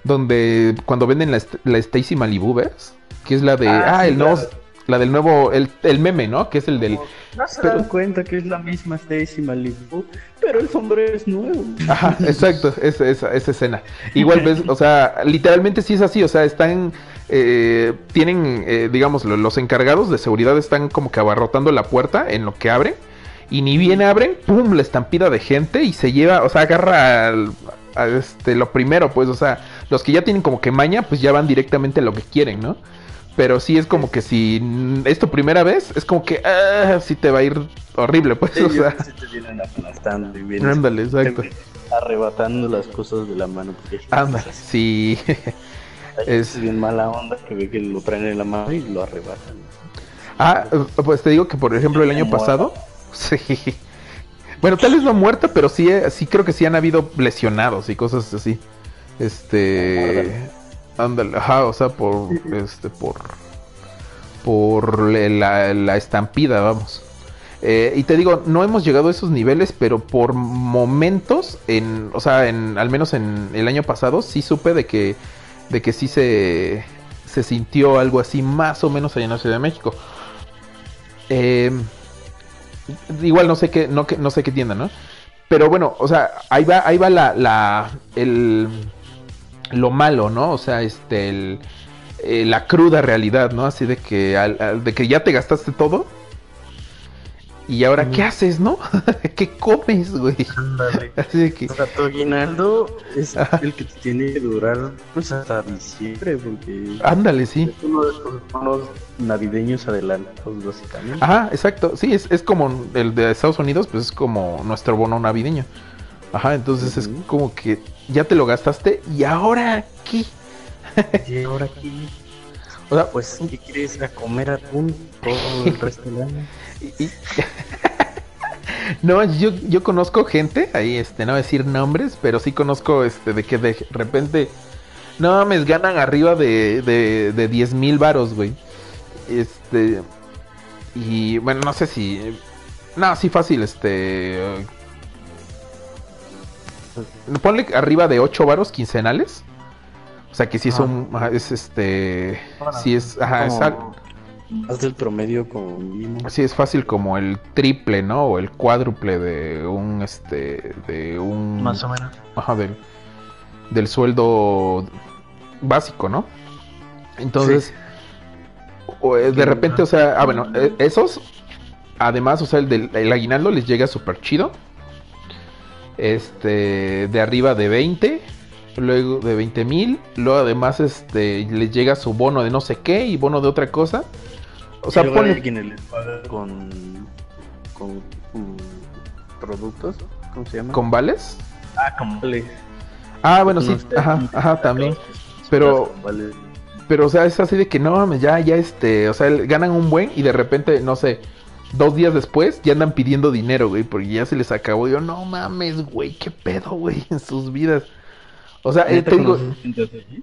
donde cuando venden la, la Stacy Malibu, ¿ves? Que es la de... Ah, ah el no la del nuevo, el, el meme, ¿no? Que es el del... No se dan cuenta que es la misma Stacy Malibu, pero el sombrero es nuevo. Ajá, exacto, esa, esa, esa escena. Igual ves, o sea, literalmente sí es así, o sea, están... Eh, tienen, eh, digamos, los encargados de seguridad están como que abarrotando la puerta en lo que abren. Y ni bien abren, ¡pum! La estampida de gente y se lleva, o sea, agarra a este, lo primero, pues, o sea, los que ya tienen como que maña, pues ya van directamente a lo que quieren, ¿no? Pero sí es como que si es tu primera vez, es como que ah, sí te va a ir horrible, pues. o sea. Sí te vienen aplastando y vienen Ándale, <laughs> exacto. arrebatando las cosas de la mano. Ándale, sí. es bien mala onda que ve que lo traen en la mano y lo arrebatan. Ah, pues te digo que por ejemplo el año pasado, <laughs> sí. Bueno, tal vez no muerta, pero sí, sí creo que sí han habido lesionados y cosas así. Este. Ándale, ajá, o sea, por este, por por la, estampida, vamos. Eh, y te digo, no hemos llegado a esos niveles, pero por momentos, en, o sea, en, al menos en el año pasado, sí supe de que, de que sí se, se sintió algo así, más o menos allá en la Ciudad de México. Em, igual no sé qué, no, no sé qué tienda, ¿no? Pero bueno, o sea, ahí va, ahí va la, la, el, lo malo, ¿no? O sea, este, el, eh, la cruda realidad, ¿no? Así de que, de que ya te gastaste todo. Y ahora, ¿qué haces, no? <laughs> ¿Qué comes, güey? <laughs> Así de que... O sea, tu aguinaldo es el que te tiene que durar pues hasta diciembre, porque... Ándale, sí. Es uno de los navideños adelantados, básicamente. Ajá, exacto. Sí, es, es como el de Estados Unidos, pues es como nuestro bono navideño. Ajá, entonces es como que ya te lo gastaste y ahora qué. ¿Y ahora qué? O sea, pues, ¿qué quieres ir a comer atún todo el <laughs> resto del año? <laughs> no, yo, yo conozco gente, ahí este, no voy a decir nombres, pero sí conozco este de que de repente, no mames, ganan arriba de, de, de 10 mil varos, güey. Este, y bueno, no sé si, no, sí fácil, este, Ponle arriba de 8 varos quincenales. O sea que si es un. Es este. si es. Ajá, es Más del promedio como Sí, es fácil como el triple, ¿no? O el cuádruple de un. Este. De un. Más o menos. Ajá, del. Del sueldo básico, ¿no? Entonces. Eh, de repente, o sea. Ah, bueno, eh, esos. Además, o sea, el del el aguinaldo les llega súper chido este de arriba de 20 luego de 20 mil luego además este les llega su bono de no sé qué y bono de otra cosa. O sea pone les paga con, con, productos cómo se llama con vales ah con vales. Ah bueno sí ajá ajá también. pero pero o sea es así de que no ya ya este o sea ganan un buen y de repente no sé dos días después ya andan pidiendo dinero, güey, porque ya se les acabó. Yo, no mames, güey, qué pedo, güey, <laughs> en sus vidas. O sea, eh, te digo,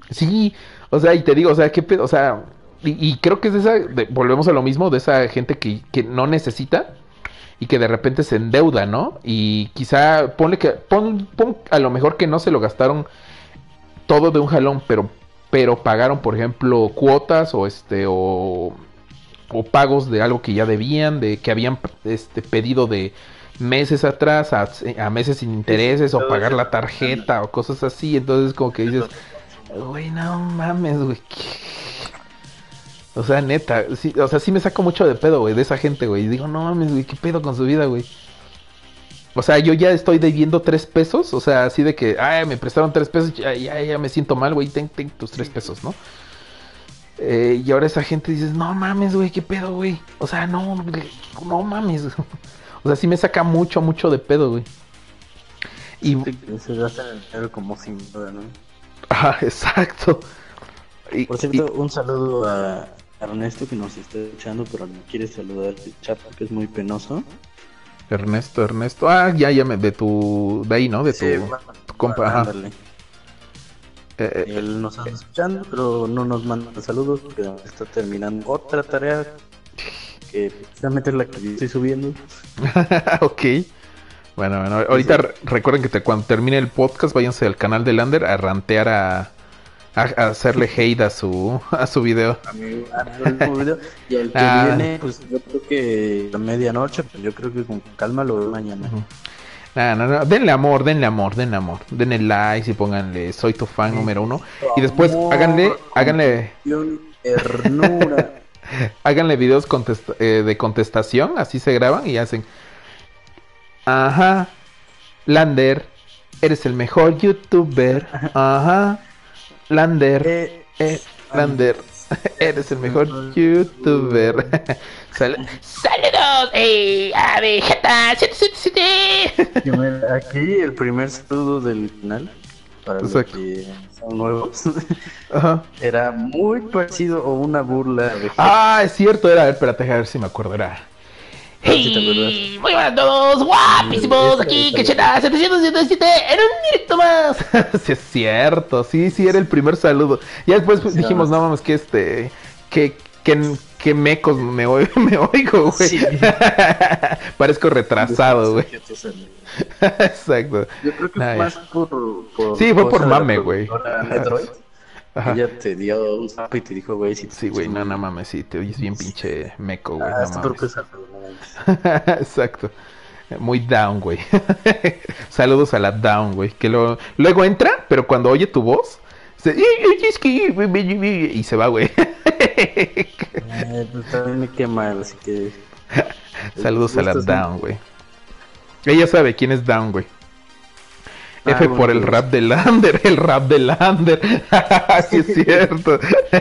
sí, o sea, y te digo, o sea, qué pedo, o sea, y, creo que es de esa, volvemos a lo mismo, de esa gente que, que no necesita y que de repente se endeuda, ¿no? Y quizá ponle que, pon, pon a lo mejor que no se lo gastaron todo de un jalón, pero, pero pagaron, por ejemplo, cuotas o este, o o pagos de algo que ya debían, de que habían este, pedido de meses atrás a, meses sin intereses o pagar la tarjeta o cosas así. Entonces como que dices, güey, no mames, güey. O sea, neta, sí, o sea, sí me saco mucho de pedo, güey, de esa gente, güey. Y digo, no mames, güey, qué pedo con su vida, güey. O sea, yo ya estoy debiendo tres pesos, o sea, así de que, ay, me prestaron tres pesos, ya, ya, ya me siento mal, güey, ten, ten tus tres pesos, ¿no? Eh, y ahora esa gente dice, no mames, güey, qué pedo, güey. O sea, no, no mames. <laughs> o sea, sí me saca mucho, mucho de pedo, güey. Y se gasta el dinero como sin duda, ¿no? Ah, <laughs> exacto. Por cierto, un saludo a, Ernesto que nos está escuchando, pero no quiere saludar el chat porque es muy penoso. Ernesto, Ernesto. Ah, ya, ya me, de tu, de ahí, ¿no? De tu, tu compa. Ajá. Ándale. Eh, Él nos anda escuchando, pero no nos manda saludos porque está terminando otra tarea que precisamente es la que yo estoy subiendo. <laughs> ok. Bueno, bueno, ahorita re- recuerden que te- cuando termine el podcast, váyanse al canal de Lander a rantear a, a, a hacerle hate a su, <laughs> a su video. A mi, a mi último video. Y el que Ah. viene, pues yo creo que a medianoche, pues yo creo que con calma lo veo mañana. No, no, no, denle amor, denle amor, denle amor. Denle like y pónganle soy tu fan número uno. Y después Amor, háganle, háganle, Ternura. <laughs> háganle videos contest- eh, de contestación, así se graban y hacen. Ajá, Lander, eres el mejor youtuber. Ajá, Lander, Eh, eh, Lander, <laughs> eres el mejor youtuber. Sal- Saludos, eh, a Vegeta 777. que me- Aquí el primer saludo del canal, para los Exacto. que son nuevos, <laughs> Ajá. era muy parecido o una burla de Ah, es cierto, era, espérate, a ver si me acuerdo, era. Hey, muy buenas a todos, guapísimos, aquí Quecheta 777 en un directo más. <laughs> sí, es cierto, sí, sí, era el primer saludo. Ya después dijimos, no mames, que este, que, que, que mecos me, oigo, <laughs> me oigo, güey. Sí. <laughs> Parezco retrasado, güey. Exacto. Yo creo que ya. más por, por Sí, fue por mame, güey. <laughs> Ella te dio un zap y te dijo, güey, si Sí, güey, no, no mames, sí, te oyes bien pinche meco, güey, Ah, no este mames. Exacto. Muy down, güey. Saludos a la down, güey. Que lo... luego entra, pero cuando oye tu voz, se... y se va, güey. Eh, pues también me así que. Saludos a la down, güey. Ella sabe quién es down, güey. Ah, F por el pues. rap de Lander, el rap de Lander. <laughs> sí es cierto. <laughs>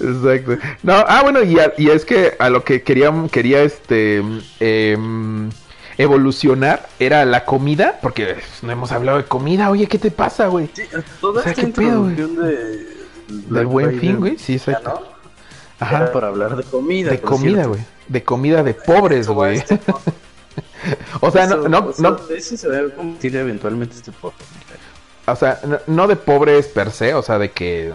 Exacto. No, ah, bueno, y, a- y es que a lo que quería, quería este em, evolucionar era la comida, porque no hemos hablado de comida. Oye, ¿qué te pasa, güey? Sí, toda O sea, esta ¿qué pedo, de. Del buen fin, güey. Sí, exacto. ¿no? Ajá. Era para hablar de comida. De por comida, güey. De comida de pobres, güey. este <laughs> O sea, no, eso- no, o sea, no, Eso se va a convertir eventualmente este podcast. o sea, no, no de pobres per se, o sea, de que,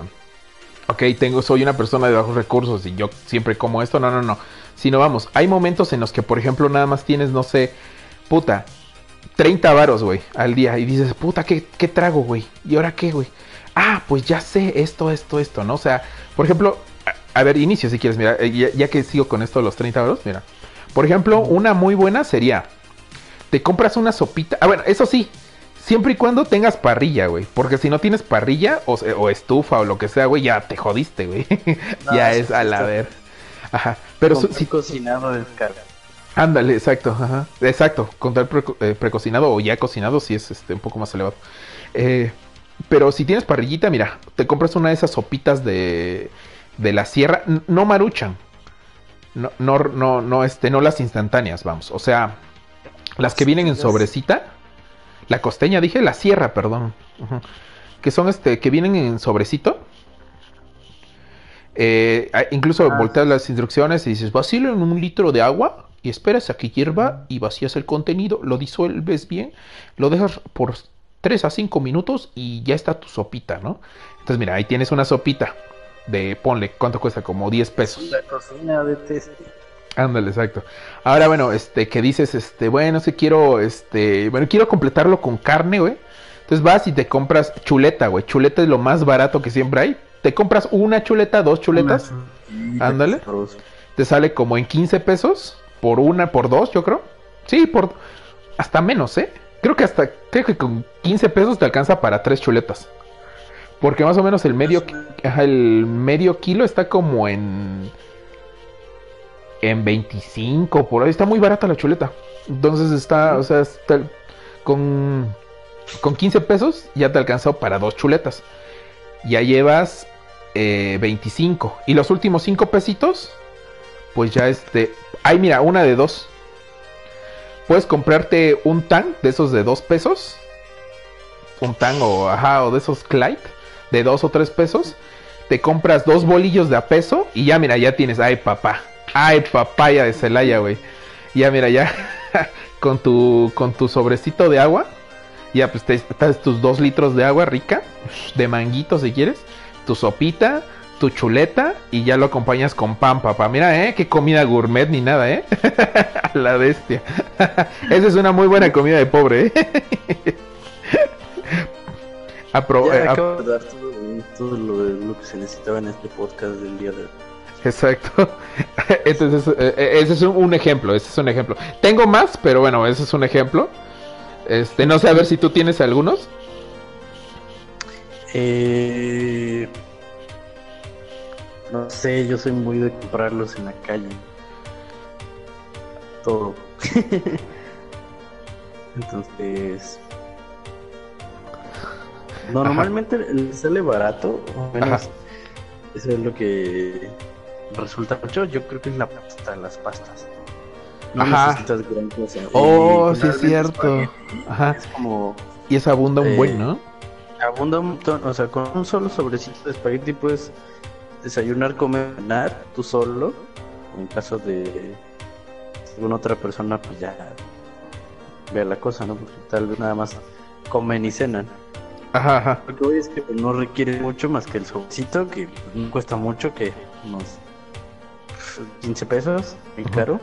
ok, tengo, soy una persona de bajos recursos y yo siempre como esto, no, no, no. Sino vamos, hay momentos en los que, por ejemplo, nada más tienes, no sé, puta, 30 varos, güey, al día y dices, puta, ¿qué, qué trago, güey? ¿Y ahora qué, güey? Ah, pues ya sé esto, esto, esto, ¿no? O sea, por ejemplo, a, a ver, inicio si quieres, mira, eh, ya, ya que sigo con esto de los 30 varos, mira. Por ejemplo, una muy buena sería, te compras una sopita, ah, bueno, eso sí, Siempre y cuando tengas parrilla, güey. Porque si no tienes parrilla o, estufa o lo que sea, güey, ya te jodiste, güey. <laughs> No, ya es a la ver. Ajá. Pero su- si, cocinado de descarga. ándale, exacto, ajá. Exacto. Contar preco- eh, precocinado o ya cocinado sí es este, un poco más elevado. Eh, pero si tienes parrillita, mira, te compras una de esas sopitas de, de la sierra. No maruchan. No, no, no, no, este, no las instantáneas, vamos. O sea, las que vienen en sobrecita. La costeña, dije, la sierra, perdón. Que son este, que vienen en sobrecito. Eh, incluso Ah. volteas las instrucciones y dices, vacílo en un litro de agua y esperas a que hierva y vacías el contenido, lo disuelves bien, lo dejas por 3 a 5 minutos y ya está tu sopita, ¿no? Entonces, mira, ahí tienes una sopita de, ponle, ¿cuánto cuesta? Como 10 pesos. La cocina de teste. Ándale, exacto. Ahora, bueno, este, que dices, este, bueno, si quiero, este, bueno, quiero completarlo con carne, güey. Entonces vas y te compras chuleta, güey. Chuleta es lo más barato que siempre hay. Te compras una chuleta, dos chuletas. Una- Ándale. Te sale como en 15 pesos. Por una, por dos, yo creo. Sí, por... Hasta menos, ¿eh? Creo que hasta... Creo que con 15 pesos te alcanza para tres chuletas. Porque más o menos el medio... El medio kilo está como en... En 25, por ahí. Está muy barata la chuleta. Entonces está... O sea, está... Con... Con 15 pesos ya te alcanzó para dos chuletas. Ya llevas eh, 25. Y los últimos 5 pesitos pues ya este. Ay, mira, una de dos. Puedes comprarte un tan de esos de dos pesos. Un tan o ajá, o de esos Clyde de dos o tres pesos. te compras dos bolillos de a peso y ya, mira, ya tienes, ay, papá, ay, papaya de Celaya, güey. Ya, mira, ya, <laughs> con tu, con tu sobrecito de agua, ya, pues te estás tus dos litros de agua rica, de manguito si quieres, tu sopita, tu chuleta y ya lo acompañas con pan, papá. Mira, ¿eh? Qué comida gourmet ni nada, ¿eh? <laughs> La bestia. <laughs> Esa es una muy buena comida de pobre, ¿eh? <laughs> Apro ya, eh, acabo de dar todo, lo, que se necesitaba en este podcast del día de hoy. Exacto. Entonces, eh, eh, ese es un, ejemplo, ese es un ejemplo. Tengo más, pero bueno, ese es un ejemplo. Este, no sé, a ver si tú tienes algunos. Eh, no sé, yo soy muy de comprarlos en la calle. Todo. <laughs> Entonces, Normalmente le sale barato, o menos eso es lo que resulta mucho. Yo creo que es la pasta, las pastas. No Ajá. necesitas gran cosa. Oh, sí es cierto. Ajá. Es como. Y eso abunda un buen, ¿no? Abunda un montón. O sea, con un solo sobrecito de espagueti puedes desayunar, comer, cenar tú solo. En caso de alguna otra persona, pues ya vea la cosa, ¿no? Porque tal vez nada más comen y cenan. Ajá, Lo que voy es que no requiere mucho más que el sobrecito, que no cuesta mucho, que unos 15 pesos, muy caro.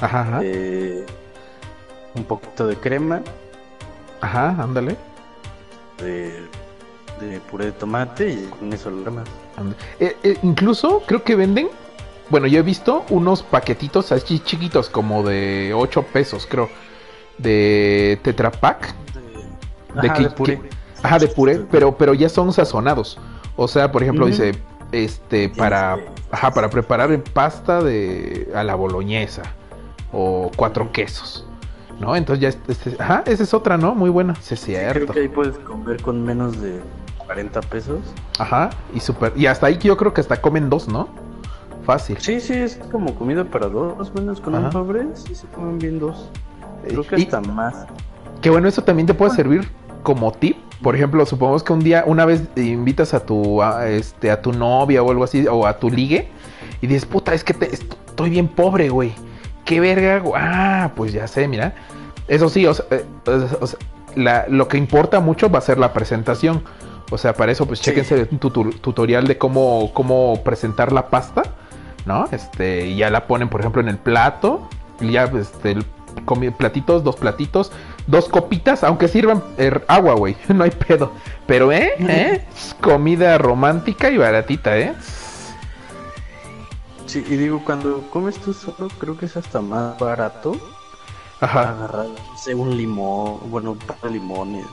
Ajá, eh, un poquito de crema. Ajá, ándale. De, de puré de tomate y con eso lo demás. Eh, eh, incluso creo que venden, bueno, yo he visto unos paquetitos así chiquitos, como de 8 pesos, creo, de Tetra Pak. De, de, puré. Ajá, de puré, pero, pero ya son sazonados. O sea, por ejemplo, dice, este, para, ajá, para preparar pasta de a la boloñesa o cuatro quesos. ¿No? Entonces ya, este, ajá, esa es otra, ¿no? Muy buena, sí, es cierto. creo que ahí puedes comer con menos de 40 pesos. Ajá, y super, y hasta ahí yo creo que hasta comen dos, ¿no? Fácil. Sí, sí, es como comida para dos, menos con un pobre, sí se comen bien dos. Creo que hasta más. Que bueno, eso también te puede servir como tip por ejemplo, supongamos que un día, una vez invitas a tu, este, a tu novia o algo así, o a tu ligue, y dices, puta, es que estoy bien pobre, güey. ¿Qué verga? Ah, pues ya sé, mira. Eso sí, o sea, eh, lo que importa mucho va a ser la presentación. O sea, para eso, pues chéquense tu, tutorial de cómo, cómo presentar la pasta, ¿no? Este, y ya la ponen, por ejemplo, en el plato. Y ya, este, el platitos, dos platitos, dos copitas, aunque sirvan er, agua, güey, <laughs> no hay pedo. Pero, ¿eh? ¿eh? Comida romántica y baratita, ¿eh? Sí, y digo, cuando comes tú solo, creo que es hasta más barato. Ajá. Agarrar, un limón, bueno, un par de limones.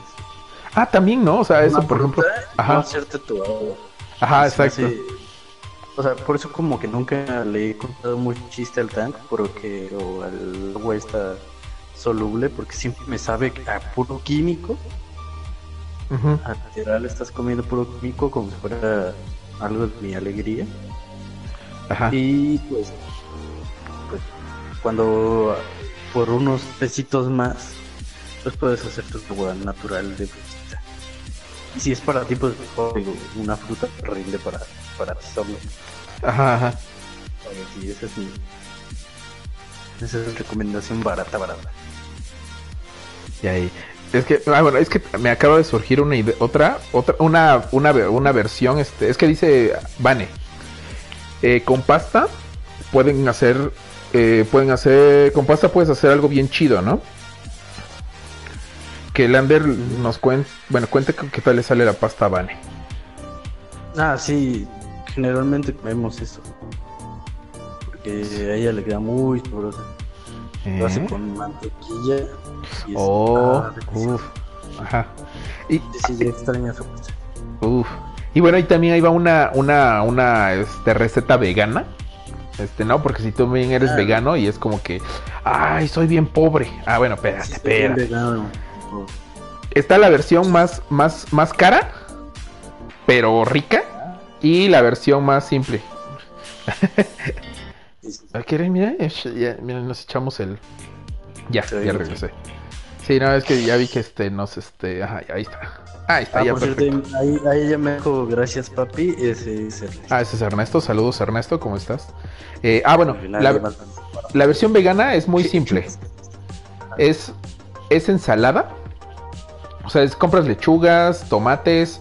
Ah, también, ¿no? O sea, eso, por ejemplo. Ajá. hacerte tu agua. Ajá, exacto. O sea, por eso como que nunca le he contado mucho chiste al tank, porque o al agua está soluble, porque siempre me sabe a puro químico. A literal estás comiendo puro químico como si fuera algo de mi alegría. Ajá. Y pues, pues cuando por unos pesitos más, pues puedes hacer tu agua natural de si es para ti, pues una fruta horrible para, para solo. Ajá, ajá. sí, esa es mi. Esa es recomendación barata, barata. Y ahí. Es que, ah, bueno, es que me acaba de surgir una idea, otra, otra, una, una, una versión, este, es que dice Vane, eh, con pasta pueden hacer, eh, pueden hacer, con pasta puedes hacer algo bien chido, ¿no? Que Lander nos cuente, bueno, cuente qué tal le sale la pasta a Vane. Ah, sí, generalmente comemos eso. Porque a ella le queda muy sabrosa. Lo hace ¿Eh? con mantequilla. Y oh, uff. Ajá. Y sí, extraña su Uf. Y bueno, y también ahí va una, una, una este, receta vegana. Este, no, porque si tú también eres vegano y es como que, ay, soy bien pobre. Ah, bueno, espérate, espérate. Está la versión más, más, más cara, pero rica y la versión más simple. <laughs> ¿Quieres? Mira, mira, nos echamos el. Ya, ya regresé. Sí, no, es que ya vi que este nos este. Ajá, ahí está. Ahí está, Ah, ya por cierto, perfecto. ahí, ahí ya me dijo gracias papi, ese es Ernesto. Ah, ese es Ernesto. Saludos, Ernesto, ¿cómo estás? Eh, ah, bueno, la, la versión vegana es muy simple. <laughs> Es, es ensalada. O sea, es, compras lechugas, tomates.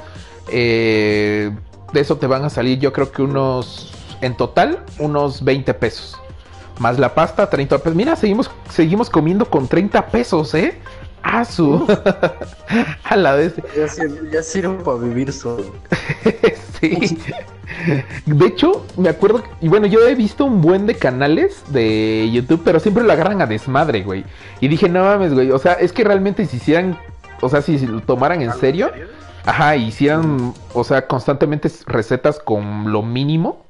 eh, de eso te van a salir, yo creo que unos. En total, unos 20 pesos. Más la pasta, 30 pesos. Mira, seguimos, seguimos comiendo con 30 pesos, ¿eh? Ah, su. <laughs> a la vez. Ya sirve, ya sirve para vivir solo. <laughs> sí. De hecho, me acuerdo, y bueno, yo he visto un buen de canales de YouTube, pero siempre lo agarran a desmadre, güey. Y dije, no mames, güey, o sea, es que realmente si hicieran, o sea, si lo tomaran en serio, ajá, hicieran, o sea, constantemente recetas con lo mínimo,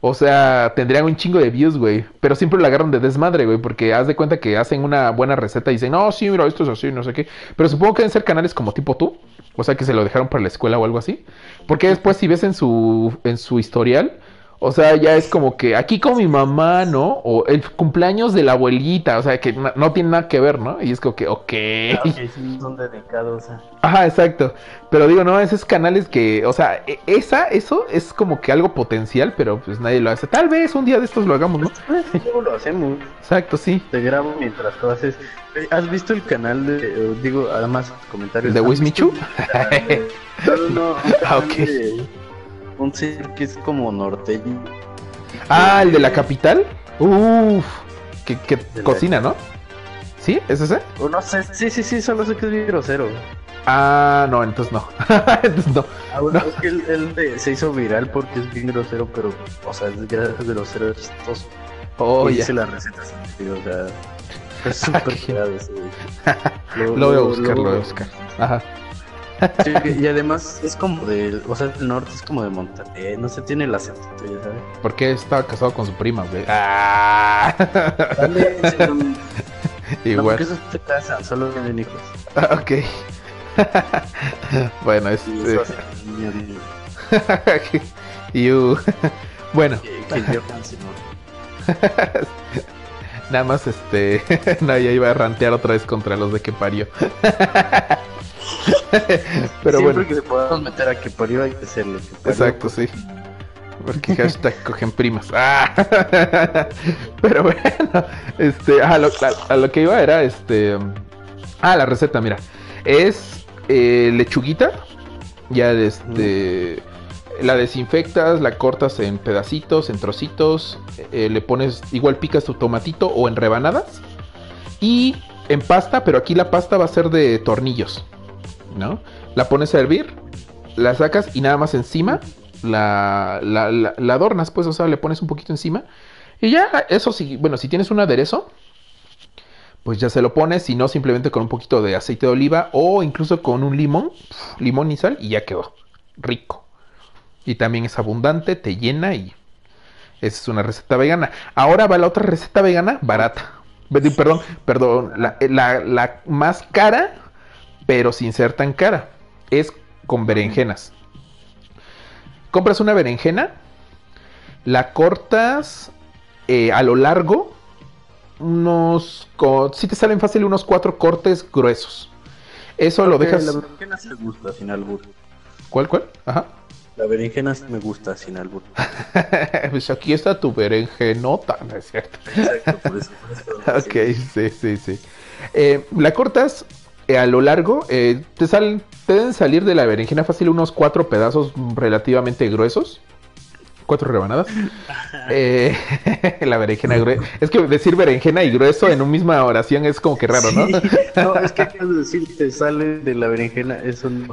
o sea, tendrían un chingo de views, güey. Pero siempre lo agarran de desmadre, güey, porque haz de cuenta que hacen una buena receta y dicen, no, sí, mira, esto es así, no sé qué. Pero supongo que deben ser canales como tipo tú, o sea, que se lo dejaron para la escuela o algo así. Porque después si ves en su, en su historial, o sea, ya es como que aquí con mi mamá, ¿no? O el cumpleaños de la abuelita, o sea, que no, no tiene nada que ver, ¿no? Y es como que, ok. Ah, sí, son dedicados a... Ajá, exacto. Pero digo, no, esos canales que, o sea, e- esa, eso es como que algo potencial, pero pues nadie lo hace. Tal vez un día de estos lo hagamos, ¿no? Pues, lo hacemos. Exacto, sí. Te grabo mientras tú haces. Eh, ¿Has visto el canal de. eh, digo, además, comentarios. ¿El de ¿has Wismichu? No, no, no. Ah, ok. de- Un señor que es como norteño. Ah, el de la capital. Uf, que, que cocina, ¿no? ¿Sí? ¿Es ese? No sé, sí, sí, sí, solo sé que es bien grosero. Ah, no, entonces no. <laughs> entonces no. Ah, bueno, es que él, él de- se hizo viral porque es bien grosero, pero, o sea, es grosero, es chistoso. Oh, y ya. dice las recetas, sí, o sea, es <laughs> súper Qué- cagado ese. <laughs> Lo voy a buscar, lo voy a buscar. Ajá. Sí, y además es como de, o sea, el norte es como de Monterrey, no sé, tiene el acento, ya sabes. Porque estaba casado con su prima, güey. Ah. Dale, <laughs> sí, no, no, Igual. porque esos se casan, solo tienen hijos. Ah, <laughs> ok. <laughs> bueno, Y eso hace que niño diga You. bueno, que, que Johan se no. nada más este. no, ya iba a rantear otra vez contra los de que parió. <laughs> Pero Siempre bueno, que se podamos meter a que parió hay que hacerlo. que exacto, sí. Porque hashtag cogen primas. Ah. <laughs> Pero bueno, este, a lo, a- a lo que iba era este. Ah, la receta, mira. Es eh, lechuguita. Ya este. La desinfectas, la cortas en pedacitos, en trocitos. eh, le pones, igual picas tu tomatito o en rebanadas. Y en pasta, pero aquí la pasta va a ser de tornillos. ¿No? La pones a hervir, la sacas y nada más encima la, la, adornas, pues, o sea, le pones un poquito encima. Y ya, eso sí, bueno, si tienes un aderezo, pues ya se lo pones, si no, simplemente con un poquito de aceite de oliva o incluso con un limón, limón y sal, y ya quedó. Rico. Y también es abundante, te llena y esa es una receta vegana. Ahora va la otra receta vegana barata. Perdón, perdón, la, la- la más cara, pero sin ser tan cara. Es con berenjenas. Compras una berenjena, la cortas eh, a lo largo, unos, si te salen fácil, unos cuatro cortes gruesos. Eso lo dejas. La berenjena sí me gusta sin albur. ¿Cuál, cuál? Ajá. La berenjena me gusta sin albur. <laughs> pues aquí está tu berenjenota, ¿no es cierto? Exacto, por eso. Por eso <laughs> Ok, sí, sí, sí. Eh, la cortas a lo largo, eh, te salen, te deben salir de la berenjena fácil unos cuatro pedazos relativamente gruesos. Cuatro rebanadas. <laughs> Eh, <laughs> la berenjena gruesa. Es que decir berenjena y grueso en una misma oración es como que raro, ¿no? Sí. <laughs> No, es que decir te sale de la berenjena, eso no.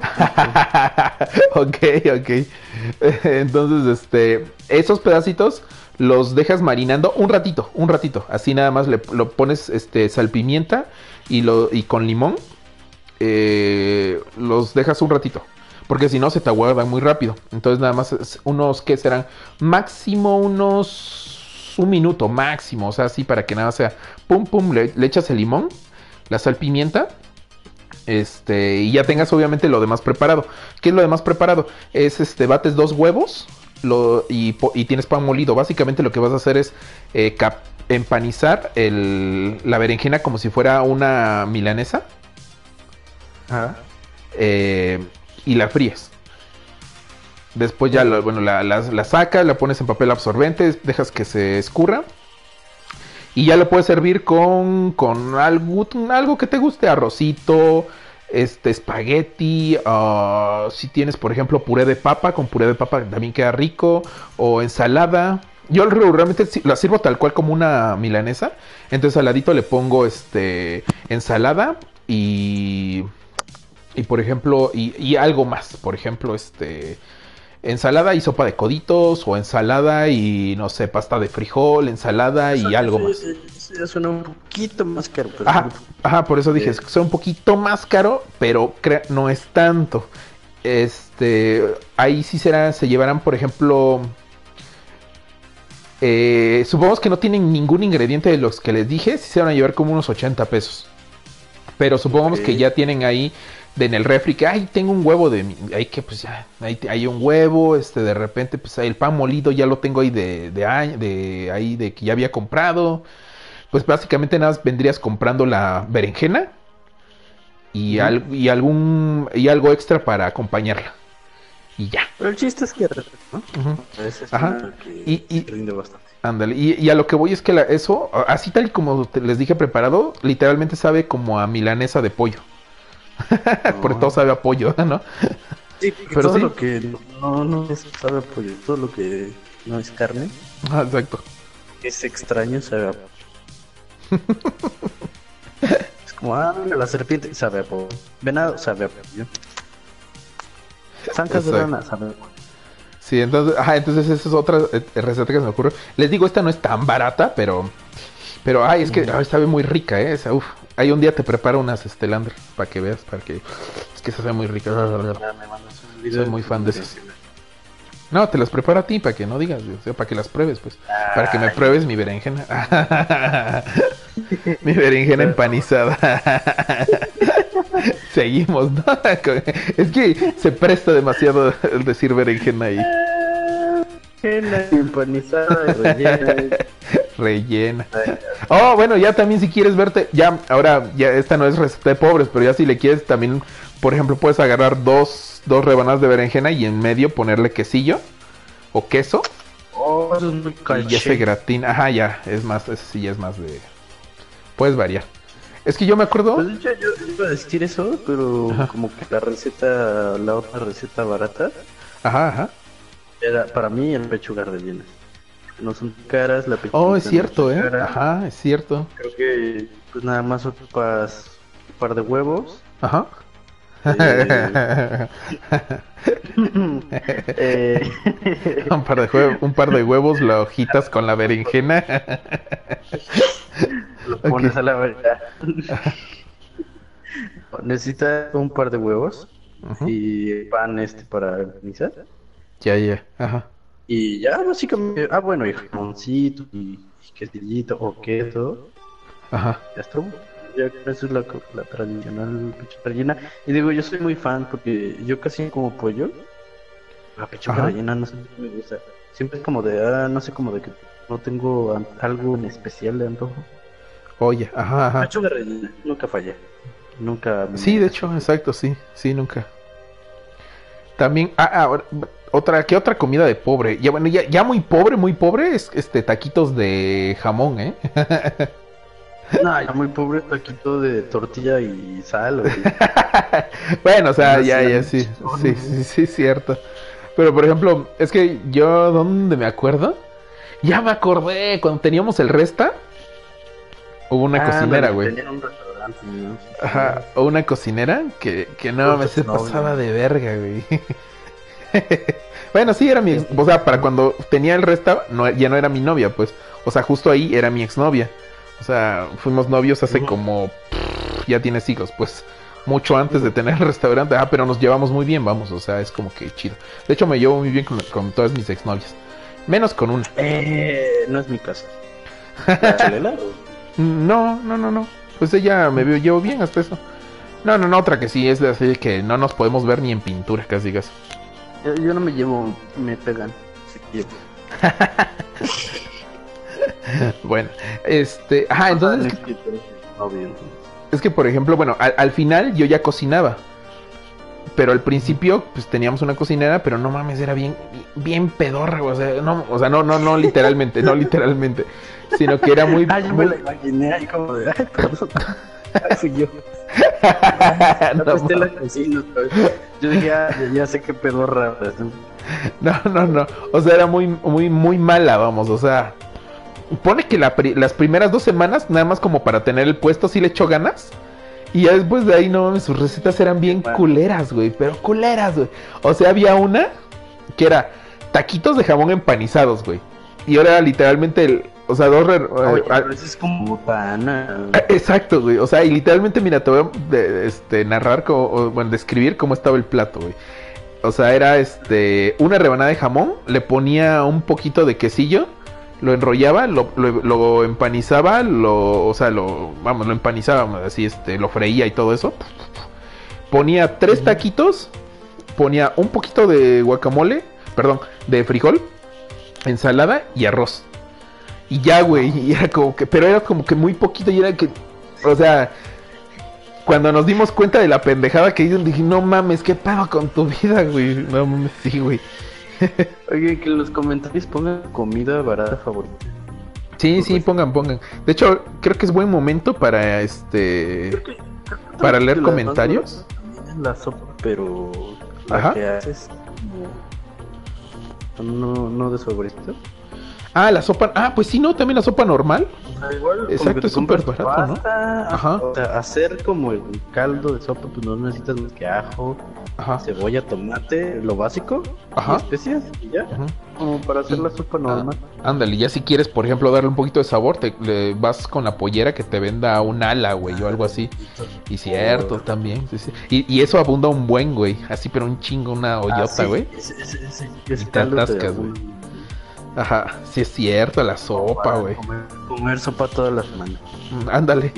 ok, ok. Entonces, este, esos pedacitos los dejas marinando un ratito, un ratito. Así nada más le lo pones este salpimienta y lo y con limón. Eh, los dejas un ratito. Porque si no se te aguardan muy rápido. Entonces nada más unos que serán máximo unos un minuto máximo. O sea, así para que nada sea pum pum. Le, echas el limón, la sal pimienta este, y ya tengas obviamente lo demás preparado. ¿Qué es lo demás preparado? Es este, bates dos huevos y, tienes pan molido. Básicamente lo que vas a hacer es eh, empanizar la berenjena como si fuera una milanesa. Eh, y la fríes. Después ya, lo- bueno, la, la, la sacas, la pones en papel absorbente, dejas que se escurra. Y ya lo puedes servir con, con algo, algo que te guste, arrocito, este, espagueti, ah, si tienes, por ejemplo, puré de papa, con puré de papa también queda rico, o ensalada. Yo realmente la sirvo tal cual como una milanesa, entonces al ladito le pongo, este, ensalada y, y por ejemplo, y, y algo más, por ejemplo, este, ensalada y sopa de coditos, o ensalada y, no sé, pasta de frijol, ensalada y algo más. Sí, sí, ya suena un poquito más caro. Pero Ajá, ajá, por eso dije, Eh. son un poquito más caro, pero no es tanto. Este, ahí sí será, se llevarán, por ejemplo, eh, supongamos que no tienen ningún ingrediente de los que les dije, sí se van a llevar como unos 80 pesos. Pero supongamos que ya tienen ahí de en el refri que, ay, tengo un huevo de, ahí que pues ya, te- hay un huevo, este, de repente pues el pan molido ya lo tengo ahí de, de, de ahí de que ya había comprado. Pues básicamente nada más vendrías comprando la berenjena y, al- y algún y algo extra para acompañarla. Y ya. Pero el chiste es que ¿no? Ajá. que Y- y- rinde bastante. Ándale, y, y a lo que voy es que la- eso, así tal y como te- les dije preparado, literalmente sabe como a milanesa de pollo. <laughs> Porque No. todo sabe a pollo, <laughs> ¿no? Sí, pero pero todo sí. lo que no, no es sabe a pollo, todo lo que no es carne, Ah, Exacto. es extraño, sabe a <laughs> Es como, ah, la serpiente sabe a pollo. Venado sabe a pollo. Zancas de sabe a pollo. Sí, entonces, ajá, entonces esa es otra eh, receta que se me ocurre. Les digo, esta no es tan barata, pero, pero, ay, es que ay, sabe muy rica, ¿eh? Esa, uf. Ahí un día te preparo unas Estelandre para que veas, para que, es que sabe muy rica. Ah, me mandas un video. Soy muy fan de esas. No, te las preparo a ti para que no digas, o sea, para que las pruebes, pues. Para que me Ay. pruebes mi berenjena. <laughs> mi berenjena empanizada. <laughs> Seguimos, ¿no? <laughs> Es que se presta demasiado el decir berenjena ahí. Berenjena empanizada y rellena. Rellena. Oh, bueno, ya también si quieres verte, ya, ahora, ya esta no es receta de pobres, pero ya si le quieres también, por ejemplo, puedes agarrar dos, dos rebanadas de berenjena y en medio ponerle quesillo o queso Oh, eso es muy y ya se caché. gratina. Ajá, ya, es más, ese sí ya es más de... Puedes variar. Es que yo me acuerdo... Pues de hecho yo iba a decir eso, pero Ajá. como que la receta, la otra receta barata, Ajá, ajá. era para mí el pechuga rellena. No son caras, la pechuga. Oh, es cierto, ¿eh? Ajá, es cierto. Creo que pues nada más ocupas un par de huevos. Ajá. Eh, <laughs> eh, un, par de hue- un par de huevos, la hojitas con la berenjena. lo pones a la verga. Necesitas un par de huevos y pan este para empanizar. Ya, ya. Ajá. Y ya básicamente, ah bueno, y jamoncito y, y quesillito o queso, Ajá. ya estuvo. Ya eso es la, la tradicional pechuga rellena. Y digo, yo soy muy fan porque yo casi como pollo. La pechuga Ajá. rellena no sé me gusta. Siempre es como de, ah, no sé, como de que no tengo algo en especial de antojo. Oye, ajá, ajá. Pechuga rellena, nunca fallé. Nunca. me- Sí, de hecho, exacto, sí, sí, nunca. También, ah, ah, ahora, otra, ¿qué otra comida de pobre? Ya bueno, ya, ya muy pobre, muy pobre es este taquitos de jamón, ¿eh? <laughs> No, ya muy pobre taquito de tortilla y sal. güey. <laughs> bueno, o sea, No, ya, ya, sí, sí, sí, sí, cierto. Pero por ejemplo, es que yo, ¿dónde me acuerdo? Ya me acordé, cuando teníamos el resta, hubo una Ah, cocinera, güey. tenían un restaurante, ¿no? Ajá, o una cocinera que, que no me se pasaba de verga, güey. <laughs> bueno, sí, era mi ex, o sea, para cuando tenía el resta, no, ya no era mi novia, pues. O sea, justo ahí era mi exnovia. O sea, fuimos novios hace como... pff, ya tienes hijos, pues. Mucho antes de tener el restaurante. Ah, pero nos llevamos muy bien, vamos. O sea, es como que chido. De hecho, me llevo muy bien con, con todas mis exnovias. Menos con una. Eh, no es mi casa. ¿La <laughs> chalela? No, no, no, no. Pues ella me veo, llevo bien hasta eso. No, no, no, otra que sí es de así que no nos podemos ver ni en pintura, casi digas. Yo, yo no me llevo, me pegan. Sí. <laughs> Bueno, este, ajá, entonces es que, entonces. es que, por ejemplo, bueno, al, al final yo ya cocinaba. pero al principio, pues teníamos una cocinera, pero no mames, era bien, bien pedorra. O sea, no, o sea, no, no, no literalmente, no literalmente. Sino que era muy. Ah, yo me la imaginé ahí como de, ay, perdón. <laughs> Ay, no, No, la cocina otra vez. Yo ah, ya sé qué pedorra. No, no, no. O sea, era muy, muy, muy mala, vamos. O sea, pone que la pri- las primeras dos semanas, nada más como para tener el puesto, sí le echó ganas. Y ya después de ahí, no mames, sus recetas eran bien culeras, güey. Pero culeras, güey. O sea, había una que era taquitos de jamón empanizados, güey. Y ahora era literalmente el. O sea, dos. re- Oye, eh, ah, pero eso es como botana. Exacto, güey. O sea, y literalmente, mira, te voy a este, narrar, como, o, bueno, describir cómo estaba el plato, güey. O sea, era este una rebanada de jamón, le ponía un poquito de quesillo, lo enrollaba, lo, lo- lo empanizaba, lo, o sea, lo, vamos, lo empanizaba, así, este, lo freía y todo eso. Ponía tres taquitos, ponía un poquito de guacamole, perdón, de frijol, ensalada y arroz. Y ya, güey, y era como que, pero era como que muy poquito y era que, o sea, cuando nos dimos cuenta de la pendejada que hizo, dije, no mames, ¿qué pedo con tu vida, güey? No mames, sí, güey. <laughs> Oye, que en los comentarios pongan comida barata favorita. Sí, sí, pongan, pongan. De hecho, creo que es buen momento para este. Para leer Que comentarios. la sopa, pero la Ajá. que haces no, no de. Ah, la sopa. Ah, pues sí, no, también la sopa normal. Igual como Exacto, es súper barato, ¿no? Ajá. O sea, hacer como el caldo de sopa, pues no necesitas más que ajo, Ajá. cebolla, tomate, lo básico, Ajá. y especias y ya. Como para hacer la sopa normal. Ah, ándale, ya si quieres, por ejemplo, darle un poquito de sabor, te le vas con la pollera que te venda un ala, güey, o algo así. Y cierto, también. sí, sí. Y, y eso abunda un buen, güey. Así, pero un chingo, una Ah, hoyota, sí, güey. Y te atascas, güey. Ajá, sí es cierto, la sopa, güey. Comer, comer sopa toda la semana. Mm, Ándale.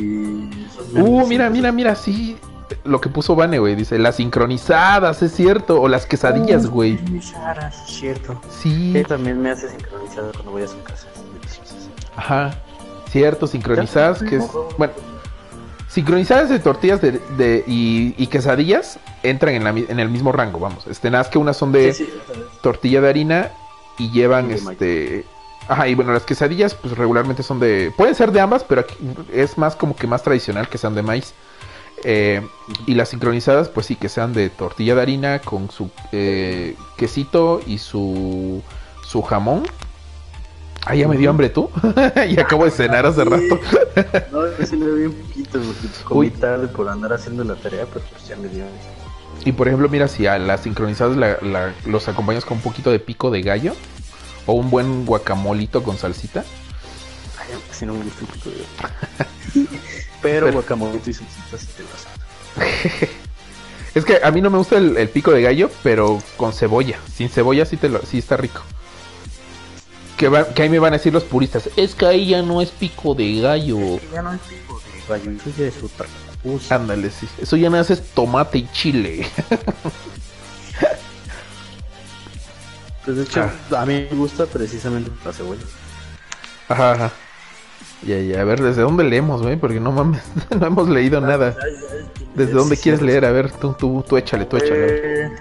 Uh, mira, mira, mira, sí. Lo que puso Vane, güey. Dice, las sincronizadas, es cierto. O las quesadillas, güey. caras, es cierto. Sí. También me hace sincronizado cuando voy a su casa. Ajá. Cierto, sincronizadas, que es... no. Bueno. Sincronizadas de tortillas de, de- y, y quesadillas entran en, la en el mismo rango, vamos. Este, nada más que unas son de Sí, sí, tortilla de harina y llevan de este... Ajá, y bueno, las quesadillas pues regularmente son de... Pueden ser de ambas, pero aquí es más como que más tradicional que sean de maíz. Eh, y las sincronizadas, pues sí, que sean de tortilla de harina con su eh, quesito y su, su jamón. Ah, ya me dio hambre tú. <laughs> y acabo de cenar hace rato. No, sí doy un poquito porque comí tarde por andar haciendo la tarea, pero pues ya me dio. Y por ejemplo, mira, si a las sincronizadas la- la- los acompañas con un poquito de pico de gallo o un buen guacamolito con salsita. Ay, casi no me gusta un poco de... <laughs> Pero Pero- guacamolito y salsita sí te lo acepto. <laughs> Es que a mí no me gusta el, el pico de gallo, pero con cebolla. Sin cebolla sí, te lo, sí está rico. Que, va- que ahí me van a decir los puristas. Es que ahí ya no es pico de gallo. Ya no es tipo de gallo, eso ya es otra cosa. Ándale, sí. Eso ya no es tomate y chile. Pues de hecho, Ah. a mí me gusta precisamente la cebolla. Ajá, ajá. Ya, ya, a ver, ¿desde dónde leemos, güey? Porque no mames, <laughs> no hemos leído nada. ¿Desde dónde quieres leer? A ver, tú, tú, tú échale, tú échale. Eh,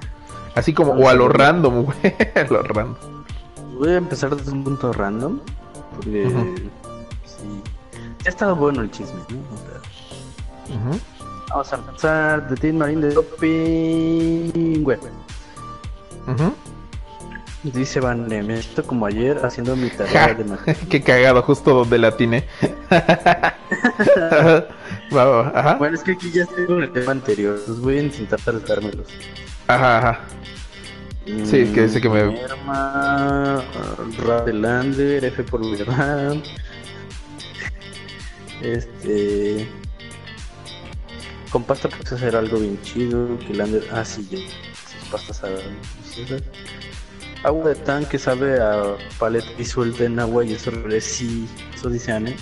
Así como, o a lo random, güey. <laughs> A lo random. voy a empezar desde un punto random. Porque sí. Ya ha estado bueno el chisme, ¿no? O sea, Ujú. Vamos a empezar de Tin Marín de Doping. Ujú. Dice Van, me siento como ayer haciendo mi tarea de matemáticas. <laughs> Qué cagado, justo donde la <laughs> <laughs> ajá. Bueno, es que aquí ya estoy con el tema anterior. Los voy a intentar saltármelos. Ajá, ajá. Sí, que dice que me- Merma, Radelander, F por verdad. Este. Con pasta puedes hacer algo bien chido. Que Lander. Ah, sí, ya. Sus pastas saben deliciosas. Agua de tanque sabe a paleta disuelta en agua y eso sí, eso dice Anne.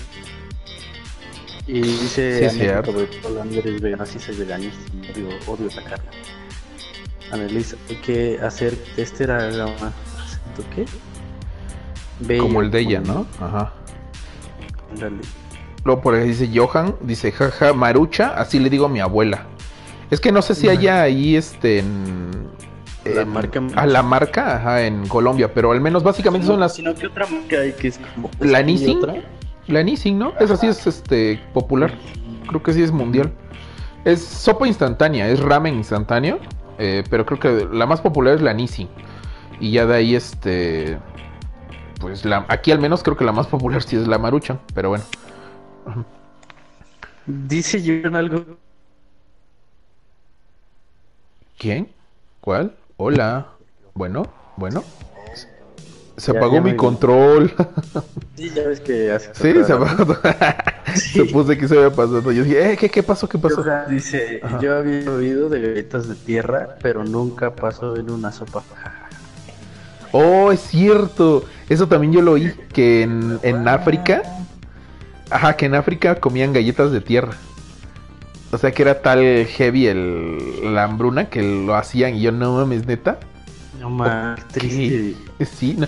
Y dice Sí, Anne que Lander es vegano, sí soy veganista, odio, odio la carne. Annelise, hay que hacer tester a la acento qué? Bella, Como el de ella, ¿no? Ajá. Ándale. Luego por ahí dice Johan, dice jaja, Marucha, así le digo a mi abuela. Es que no sé si haya ahí este en, La en- marca a la marca ajá, en Colombia, pero al menos básicamente son las Sino que otra marca hay que es como... La ¿y Nissin. la Nissin, ¿no? Esa sí es este popular. Creo que sí es mundial. Es sopa instantánea, es ramen instantáneo, eh, pero creo que la más popular es la Nissin. Y ya de ahí este pues la aquí al menos creo que la más popular sí es la Maruchan, pero bueno. Dice yo algo... ¿Quién? ¿Cuál? Hola. Bueno, bueno. Se Ya- apagó ya mi control. <laughs> Sí, ya ves que hace... sí, se apagó. <laughs> Supuse que se había pasado. Yo dije, eh, ¿qué, qué pasó? ¿Qué pasó? Johan Dice, Ajá. yo había oído de galletas de tierra, pero nunca pasó en una sopa. Oh, es cierto. Eso también yo lo oí. Que en, en África. Ajá, que en África comían galletas de tierra. O sea que era tal heavy el, la hambruna que lo hacían y yo no mames, neta. No más, triste. Sí, no,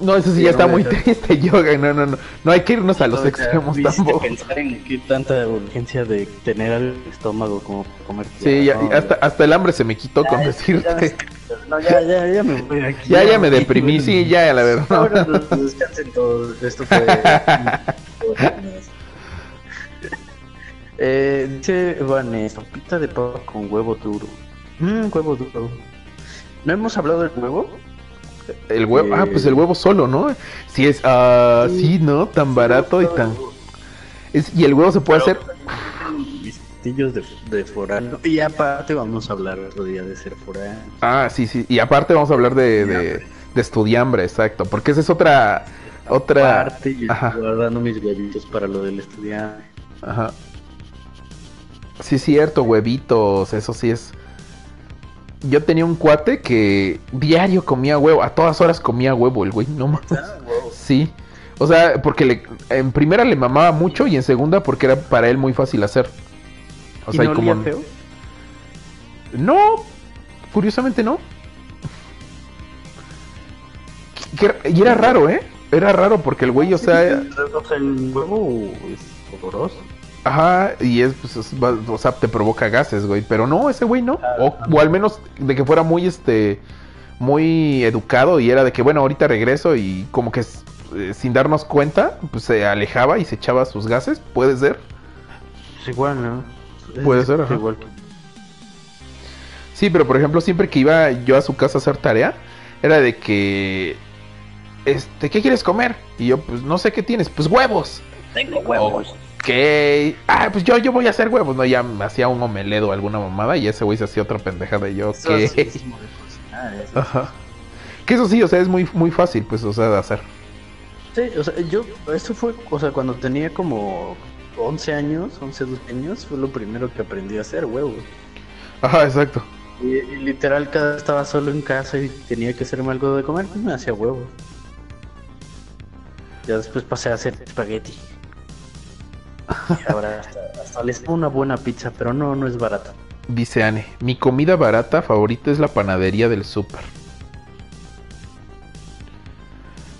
no eso sí, Sí, ya no está muy triste, <laughs> yoga. No, no, no. No hay que irnos a los O sea, extremos tampoco. pensar en qué tanta urgencia de tener al estómago como para comer. Sí, ya, No, hasta, hasta el hambre se me quitó con ya, decirte. No, ya, ya, ya me voy aquí. Ya, ya me deprimí, sí, ya, la verdad. Ahora pues, descansen todos. Esto fue. <laughs> <laughs> eh, dice Vane, sopita de papa con huevo duro. Mmm, huevo duro. ¿No hemos hablado del huevo? El huevo, ah, Eh. pues el huevo solo, ¿no? Sí es, ah, sí, ¿no? Tan barato y tan... Es, y el huevo se puede hacer... Vistillos de, de forano. Y aparte vamos a hablar otro día de ser forano. Ah, sí, sí. Y aparte vamos a hablar de, de, de estudiambre, exacto. Porque esa es otra... Otra... Aparte, yo Ajá. estoy guardando mis huevitos para lo del estudiante. Ajá. Sí, cierto, huevitos, eso sí es. Yo tenía un cuate que diario comía huevo, a todas horas comía huevo el güey, no mames. Sí. O sea, porque le, en primera le mamaba mucho y en segunda porque era para él muy fácil hacer. O ¿Y sea, y no como olía feo? No, curiosamente no. Y era raro, ¿eh? Era raro porque el güey, o sea, el huevo es horroroso. Ajá, y es, pues, es- o sea, te provoca gases, güey. Pero no, ese güey no. Ah, O, o al menos de que fuera muy, este, muy educado y era de que, bueno, ahorita regreso y como que eh, sin darnos cuenta, pues se alejaba y se echaba sus gases. Puede ser. Es igual, ¿no? Puede Es ser, ajá. igual Sí, pero por ejemplo, siempre que iba yo a su casa a hacer tarea, era de que, este, ¿qué quieres comer? Y yo, pues, no sé qué tienes. Pues huevos. Tengo huevos. Ok. Ah, pues yo, yo voy a hacer huevos. No, ya me hacía un omelette o alguna mamada y ese güey se hacía otra pendejada y yo, Eso ok. es racismo de cocinar, eso. Ajá. Que eso sí, o sea, es muy, muy fácil, pues, o sea, de hacer. Sí, o sea, yo, eso fue, o sea, cuando tenía como 11 años, 11, 12 años, fue lo primero que aprendí a hacer, huevos. Ajá, exacto. Y, y literal, cada estaba solo en casa y tenía que hacerme algo de comer, pues me hacía huevos. Ya después pasé a hacer espagueti. Y ahora hasta, hasta les una buena pizza, pero no, no es barata. Dice Anne, mi comida barata favorita es la panadería del súper.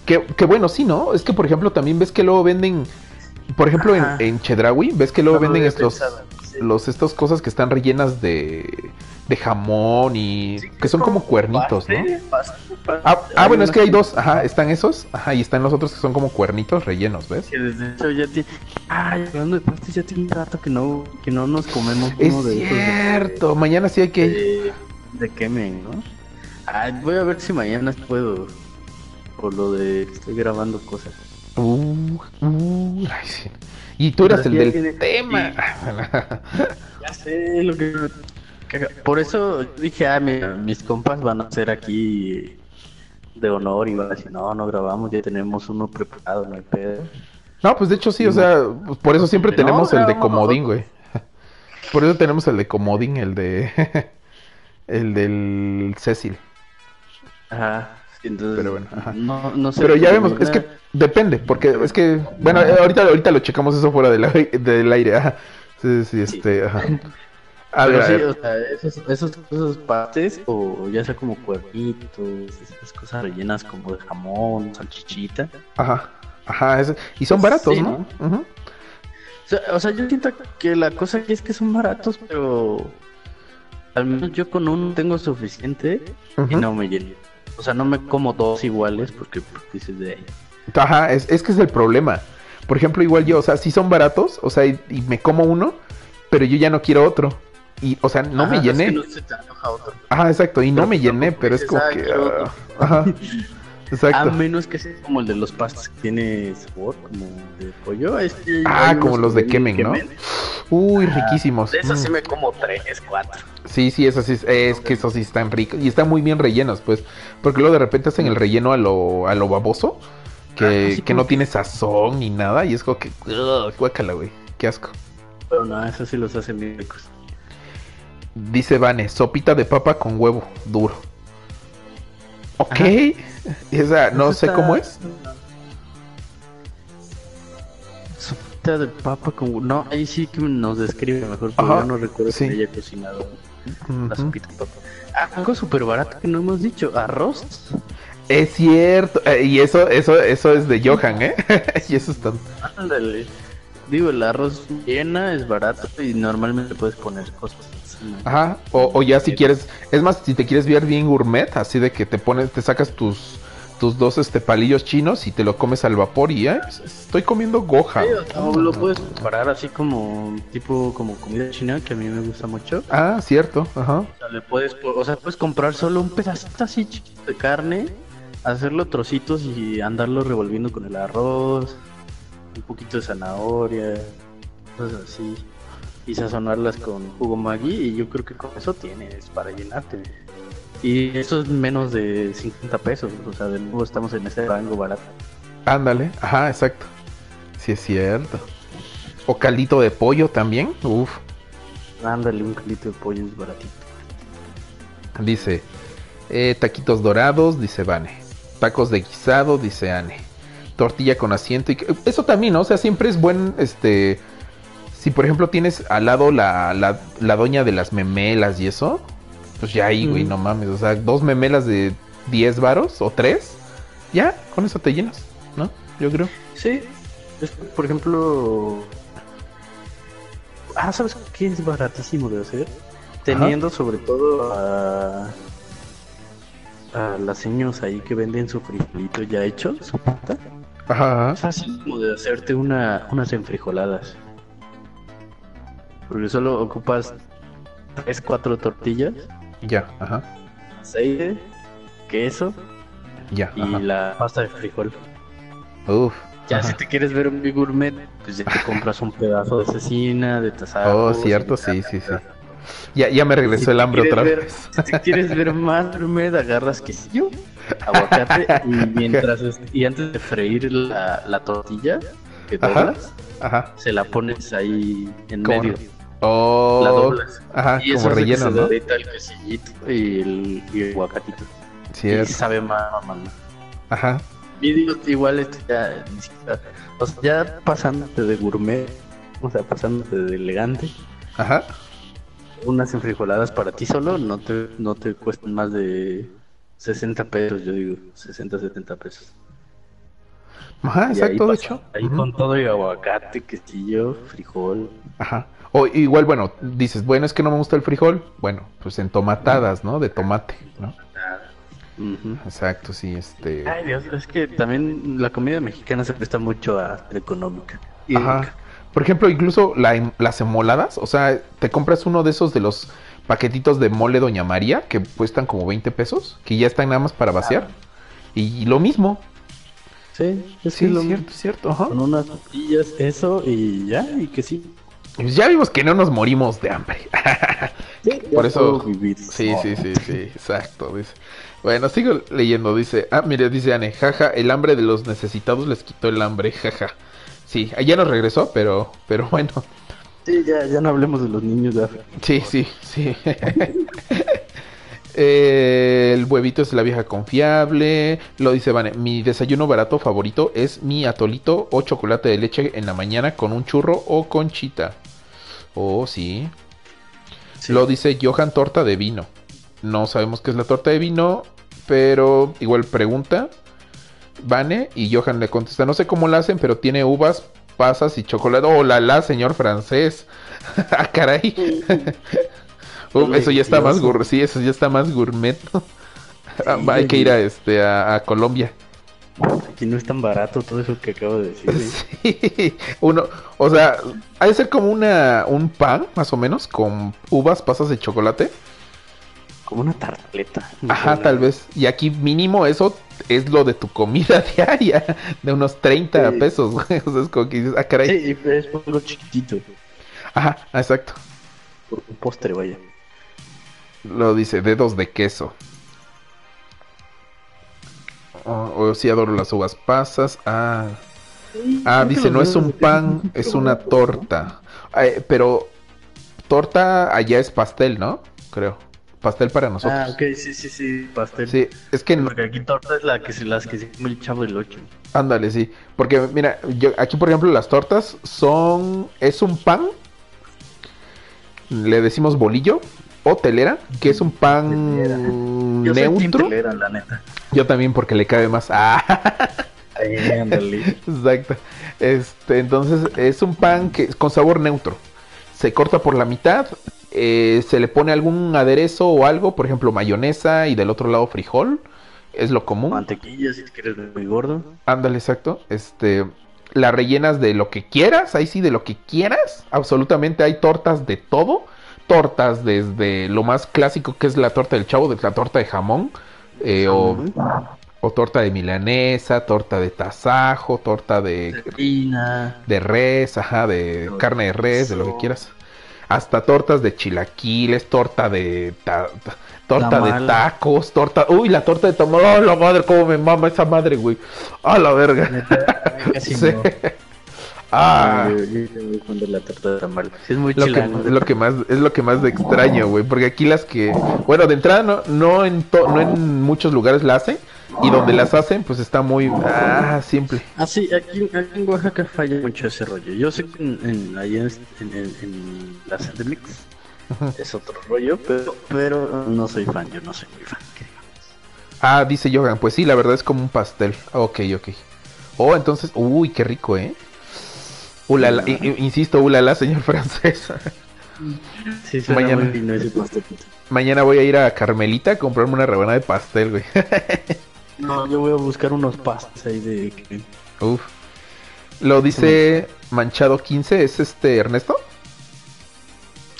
Que, que bueno, sí, ¿no? Es que, por ejemplo, también ves que luego venden, por ejemplo, en, Ajá. en Chedraui, ves que luego No venden estos, pensado, sí. los, estas cosas que están rellenas de, de jamón y que son como cuernitos, ¿no? Paste, paste, paste. Ah, ah, bueno, es que hay dos, ajá, están esos, ajá, y están los otros que son como cuernitos rellenos, ¿ves? Que desde hecho ya tiene. Ay, hablando de pastes, ya tiene un rato que no, que no nos comemos Es uno de esos de- cierto, mañana sí hay que de, de quemen, ¿no? Ay, voy a ver si mañana puedo. Por lo de que estoy grabando cosas. Uh, uh, ay, sí. Y tú eras el del tiene- tema. <laughs> Ya sé lo que. Por eso dije, ah, mira, mis compas van a ser aquí de honor y van a decir, no, no grabamos, ya tenemos uno preparado, no hay pedo. No, pues de hecho sí, o sea, pues por eso siempre tenemos el de comodín, güey. <laughs> Por eso tenemos el de comodín, el de... <laughs> el del Cecil. Ajá. Entonces, Pero bueno, ajá. No, no sé. Pero ya vemos, es que depende, porque es que, bueno, ahorita, ahorita lo checamos eso fuera del, del aire, ajá. Sí, sí, este, ajá. <laughs> A Pero ver, a sí, ver. o sea, esos, esos, esos pastes, o ya sea como cuernitos, esas cosas rellenas como de jamón, salchichita. Ajá, ajá, y son Pues baratos, sí, ¿no? Ujú. O sea, o sea, yo siento que la cosa aquí es que son baratos, pero al menos yo con uno tengo suficiente y no me lleno. O sea, no me como dos iguales porque dices de ahí. Ajá, es, es que es el problema. Por ejemplo, igual yo, o sea, sí son baratos, o sea, y, y me como uno, pero yo ya no quiero otro. Y, o sea, no me Ajá, llené. que no se te antoja otro. Ajá, exacto, y no me llené, tampoco pero es como "Ay, que... ah, otro". <laughs> Ajá, A exacto. menos que sea como el de los pastas que tiene sabor, como de pollo. Este, Ah, como los de Kemen, ¿no? Kemen. Uy, Ah, riquísimos. De esos Mm. sí me como tres, cuatro. Sí, sí, eso sí, es, es que esos sí están ricos y están muy bien rellenos, pues, porque luego de repente hacen el relleno a lo, a lo baboso, que, que no tiene sazón ni nada, y es como que, ugh, guácala, güey, qué asco. Pero no, esos sí los hacen bien ricos. Dice Vane, sopita de papa con huevo duro. Ok, esa no sé está- cómo es. Sopita de papa con... No, ahí sí que nos describe mejor, porque Ajá, yo no recuerdo sí. que haya cocinado la sopita de papa. Ah, algo súper barato que no hemos dicho, arroz. Es cierto, eh, y eso, eso, eso es de Johan, ¿eh? <laughs> y eso está... Ándale. Digo, el arroz llena es barato y normalmente puedes poner cosas. Ajá, o, o ya si quieres, es más, si te quieres ver bien gourmet, así de que te pones, te sacas tus, tus dos este palillos chinos y te lo comes al vapor y ya, estoy comiendo goja. Sí, o lo puedes preparar así como tipo como comida china que a mí me gusta mucho. Ah, cierto, ajá. O sea, le puedes, o sea, puedes comprar solo un pedacito así chiquito de carne, hacerlo trocitos y andarlo revolviendo con el arroz, un poquito de zanahoria, cosas así. Y sazonarlas con jugo Maggi y yo creo que con eso tienes para llenarte. Y eso es menos de 50 pesos, o sea, de nuevo estamos en ese rango barato. Ándale, ajá, exacto. Sí, es cierto. O caldito de pollo también, uf. Ándale, un kilito de pollo es baratito. Dice, eh, taquitos dorados, dice Vane. Tacos de guisado, dice Ane. Tortilla con asiento. Y eso también, ¿no? O sea, siempre es buen, este... Si por ejemplo tienes al lado la, la, la doña de las memelas y eso, pues ya ahí, güey, Mm. no mames. O sea, dos memelas de 10 varos o tres, ya, con eso te llenas, ¿no? Yo creo. Sí, por ejemplo. Ah, ¿sabes qué es baratísimo de hacer? Teniendo sobre todo a. a las seños ahí que venden su frijolito ya hecho, su pata. Ajá, Es fácil como de hacerte una, unas enfrijoladas. Porque solo ocupas 3, 4 tortillas, ya, ajá, aceite, queso ya, y ajá. la pasta de frijol. Uf. Ya ajá. si te quieres ver un gourmet, pues ya te <laughs> compras un pedazo de cecina, de tasajo. Oh, cierto, sí, sí, sí. Ya, ya me regresó el hambre otra vez. Si te quieres ver <laughs> más gourmet, agarras quesillo, aguacate y <laughs> mientras y antes de freír la, la tortilla que doblas, Ajá. se la pones ahí en ¿Cómo medio. Oh. La doblas. Ajá, y eso como hace que relleno, se ¿no? derrita el quesillito y el, y el aguacatito. Y Cierto. sabe más, mamá. Ajá. Y digo, igual este ya, o sea, ya pasándote de gourmet, o sea, pasándote de elegante, Ajá. unas enfrijoladas para ti solo no te, no te cuestan más de 60 pesos, yo digo, 60, 70 pesos. Ajá, exacto, de hecho. Ahí con todo y aguacate, quesillo, frijol. Ajá. O igual, bueno, dices, bueno, es que no me gusta el frijol. Bueno, pues en tomatadas, ¿no? De tomate, ¿no? Exacto, sí, este. Ay Dios, es que también la comida mexicana se presta mucho a económica. Y Ajá. Por ejemplo, incluso la las emoladas, o sea, te compras uno de esos de los paquetitos de mole Doña María que cuestan como 20 pesos, que ya están nada más para vaciar. Y lo mismo. Sí, es Sí, que lo- cierto, cierto. Ajá. Con unas tortillas, eso y ya, y que sí. Pues ya vimos que no nos morimos de hambre. <laughs> Por eso- vivir. Sí, sí, sí, sí, exacto. Dice. Bueno, sigo leyendo. Dice, ah, mire, dice Anne, jaja, el hambre de los necesitados les quitó el hambre, jaja. Sí, ya nos regresó, pero, pero bueno. Sí, ya, ya no hablemos de los niños de África. Sí, sí, sí. <laughs> Eh, el huevito es la vieja confiable. Lo dice Vane. Mi desayuno barato favorito es mi atolito o chocolate de leche en la mañana con un churro o conchita. Oh, sí. Sí. Lo dice Johan torta de vino. No sabemos qué es la torta de vino, pero igual pregunta. Vane y Johan le contesta, no sé cómo la hacen, pero tiene uvas, pasas y chocolate. Oh, la la, señor francés. <laughs> ah, caray. <laughs> Uh, eso ya está más gourmet, sí, eso ya está más gourmet. Hay que ir a este a, a Colombia. Aquí no es tan barato todo eso que acabo de decir. güey. <laughs> Sí, uno, o sea, ha de ser como una un pan más o menos con uvas, pasas de chocolate. Como una tartaleta. Ajá, tal vez. Y aquí mínimo eso es lo de tu comida <laughs> diaria, de unos 30 Sí. pesos, güey. O sea, es como que dices, ah, caray. Sí, es algo chiquitito. Ajá, exacto. Por un postre, vaya. Lo dice, dedos de queso. Oh, oh, sí, adoro las uvas pasas. Ah, ah dice, no es un pan, es una torta. Eh, pero torta allá es pastel, ¿no? Creo. Pastel para nosotros. Ah, ok, sí, sí, sí, pastel. Sí, es que Porque aquí torta es la que se las que se come el chavo del 8. Ándale, sí. Porque mira, yo, aquí por ejemplo las tortas son... Es un pan. Le decimos bolillo o telera, que es un pan Telera. Yo soy neutro. telera, la neta. Yo también porque le cabe más. Ah, Ahí, exacto. Este, entonces es un pan que con sabor neutro. Se corta por la mitad, eh, se le pone algún aderezo o algo, por ejemplo mayonesa y del otro lado frijol. Es lo común. Mantequilla si quieres muy gordo. Ándale, exacto. Este, la rellenas de lo que quieras, ahí sí, de lo que quieras. Absolutamente hay tortas de todo. Tortas desde lo más clásico que es la torta del chavo, de la torta de jamón. eh, o, o torta de milanesa, torta de tasajo, torta de, de res, ajá, de carne de res, de lo que quieras. Hasta tortas de chilaquiles, torta de ta- ta- torta de tacos, torta, uy, la torta de tamal, ¡oh, la madre, cómo me mama esa madre, güey! ¡Ah, la verga! Neta, ay, casi <laughs> Sí. no. Ah, Yo, yo soy muy fan de la torta de tamal. Sí, es muy lo que, chilango. es lo que más es lo que más de extraño, güey, porque aquí las que, bueno, de entrada no, no en to- no en muchos lugares la hacen y donde las hacen, pues está muy ah simple. Ah, sí, aquí, aquí en Oaxaca falla mucho ese rollo. Yo sé que en, en, ahí en, en, en, la CDMX es otro rollo, pero, pero no soy fan, yo no soy muy fan. Ah, dice Johan, pues sí, la verdad es como un pastel. Ok, ok. Oh, entonces, uy, qué rico, ¿eh? Ulala, insisto, ulala, señor <laughs> francés. Sí, Mañana. muy ese. Mañana voy a ir a Carmelita a comprarme una rebanada de pastel, güey. <laughs> No, yo voy a buscar unos pastes ahí de... Uf. Lo dice Manchado 15, ¿es este Ernesto?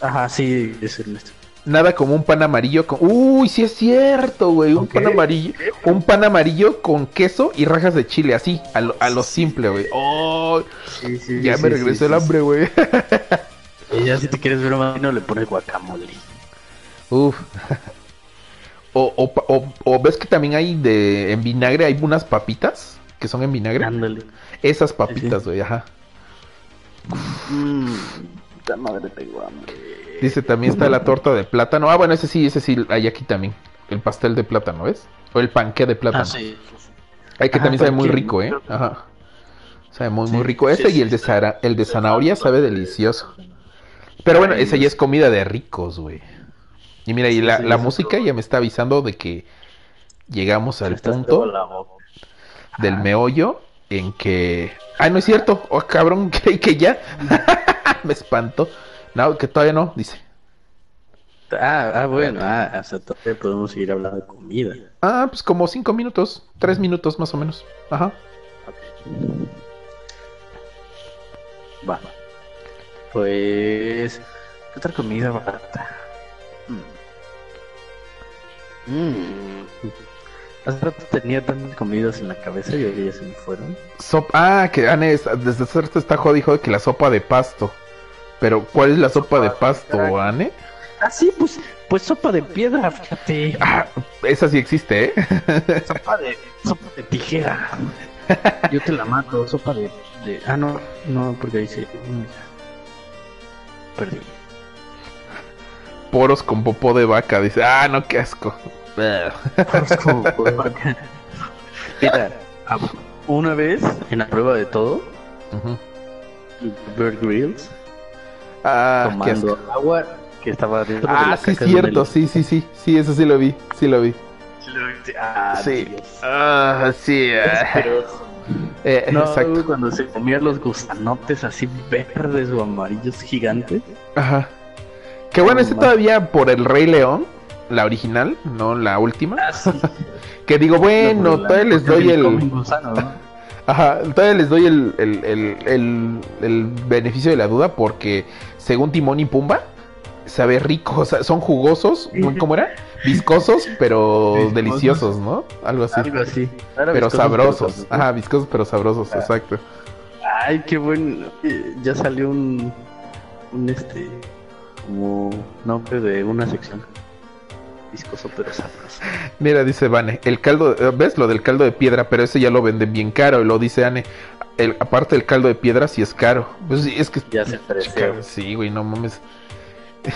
Ajá, sí, es Ernesto. Nada como un pan amarillo con... Uy, sí es cierto, güey. Un pan amarillo. Un pan amarillo con queso y rajas de chile, así, a lo, a lo simple, güey. Oh, Sí, sí, ya sí, me sí, regresó sí, el sí. hambre, güey. Y ya si te quieres ver más fino le pones guacamole. Uf. O, o, pa- o- o ves que también hay de en vinagre, hay unas papitas que son en vinagre. Ándale. Esas papitas, güey, ajá. Mmm, madre tengo hambre. Dice también está la torta de plátano. Ah, bueno, ese sí, ese sí hay aquí también. El pastel de plátano, ¿ves? O el panqué de plátano. Ah, sí. Ay, que Ah, también sabe muy rico, ¿eh? Ajá. Sabe muy, Sí, muy rico. sí, Ese sí, y el de, sí. zara- el de zanahoria sabe delicioso. Pero bueno, esa ya es comida de ricos, güey. Y mira, y Sí, la, sí, la sí. música ya me está avisando de que llegamos al punto del Ajá. meollo en que... Ay, no es cierto. Oh, cabrón, <laughs> creí que ya. <laughs> me espanto. No, que todavía no, dice. Ah, ah, bueno, ah, hasta todavía podemos seguir hablando de comida. Ah, pues como cinco minutos, tres minutos más o menos. Ajá. Va. Pues. ¿Qué otra comida barata? Mm. Mm. Hace rato tenía tantas comidas en la cabeza y ahora ya se me fueron. Sopa... Ah, que Anne es- desde hace rato está jodido que la sopa de pasto. Pero, ¿cuál es la sopa de pasto, Anne? Ah, sí, pues, pues sopa de piedra, fíjate. Ah, esa sí existe, ¿eh? Sopa de, sopa de tijera. Yo te la mato, sopa de, de- Ah, no, no, porque ahí sí. Perdí. Poros con popó de vaca. Dice, ah, no, qué asco. Es como por vaca. Mira, una vez en la prueba de todo, Ujú. Bear Grylls, Ah, qué tomando agua que estaba dentro de Ah, la sí, caca de cierto, sí, sí, sí. Sí, eso sí lo vi, sí lo vi. helado. Ah, Sí. Dios. Ah, sí. ah. Eh, No, exacto. cuando se comían los gusanotes así verdes o amarillos gigantes. Ajá. Que bueno, este todavía por el Rey León, la original, no la última. Ah, sí. <laughs> Que digo, bueno, No, todavía les doy el. comen gusano, ¿no? Ajá, todavía les doy el, el, el, el- beneficio de la duda porque según Timón y Pumba, sabe rico, o sea, son jugosos, ¿cómo era? Viscosos, pero Viscosos. deliciosos, ¿no? Algo así. Algo así. Pero sabrosos. sabroso. Ajá, viscosos pero sabrosos, Ah. exacto. Ay, qué bueno. Ya salió un, un este, como nombre de una sección. Viscoso pero sabroso. Mira, dice Vane, el caldo, eh, ¿ves lo del caldo de piedra? Pero ese ya lo venden bien caro, y lo dice Ane. El, aparte del caldo de piedra sí es caro. Pues sí, es que Ya se ofreció. Sí, güey, no mames. <laughs>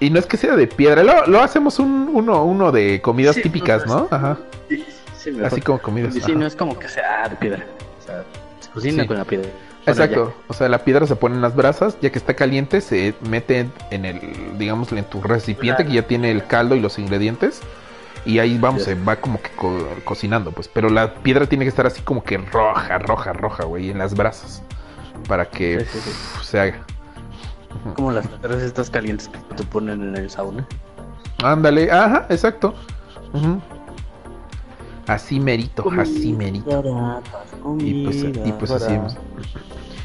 Y no es que sea de piedra, lo, lo hacemos un, uno, uno de comidas Sí, típicas, ¿no? Ajá. Sí, sí. Así como comidas. Sí, ajá. no es como que sea de piedra. O sea, se cocina con la piedra. Exacto. O sea, la piedra se pone en las brasas, ya que está caliente, se mete en el, digamos, en tu recipiente que ya tiene el caldo y los ingredientes. Y ahí vamos, se va como que co- cocinando, pues. Pero la piedra tiene que estar así como que roja, roja, roja, güey, en las brasas. Para que Sí, sí, sí. uf, se haga. Como las piedras estas calientes que te ponen en el sauna. Ándale, ajá, exacto. Así merito, así merito. Y pues, y pues así hemos-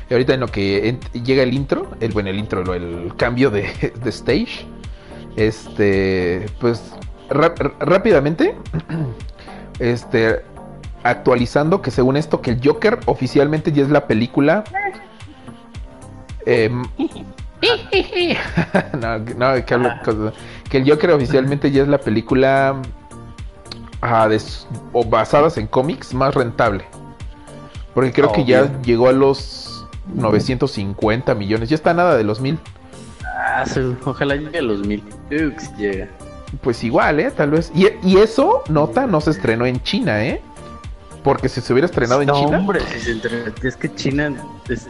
Y ahorita en lo que llega el intro, el bueno, el intro, el cambio de, de stage, este, pues rápidamente, <clears throat> este, actualizando que según esto que el Joker oficialmente ya es la película. em, <laughs> no, no, que, hablo cosas- que el Joker oficialmente ya es la película ah, de o basadas en cómics más rentable. Porque creo que ya Obvio. llegó a los 950 millones. Ya está nada de los mil. Ah, ojalá llegue a los mil. Sí llega. Pues igual, ¿eh? Tal vez. Y, y eso, nota, no se estrenó en China, ¿eh? Porque si se hubiera estrenado en no, China, hombre, si se es que China es...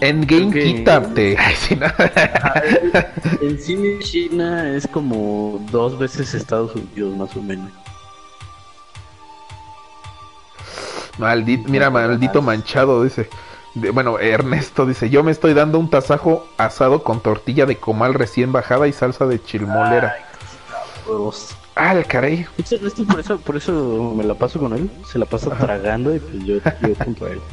Endgame, que- quítate. <laughs> En cine China es como dos veces Estados Unidos más o menos. Maldito, mira, maldito manchado, dice. De- bueno, Ernesto dice, yo me estoy dando un tasajo asado con tortilla de comal recién bajada y salsa de chilmolera. Ah, el caray. Ernesto, por eso, por eso me la paso con él. Se la pasa tragando y pues yo, yo junto a él. <laughs>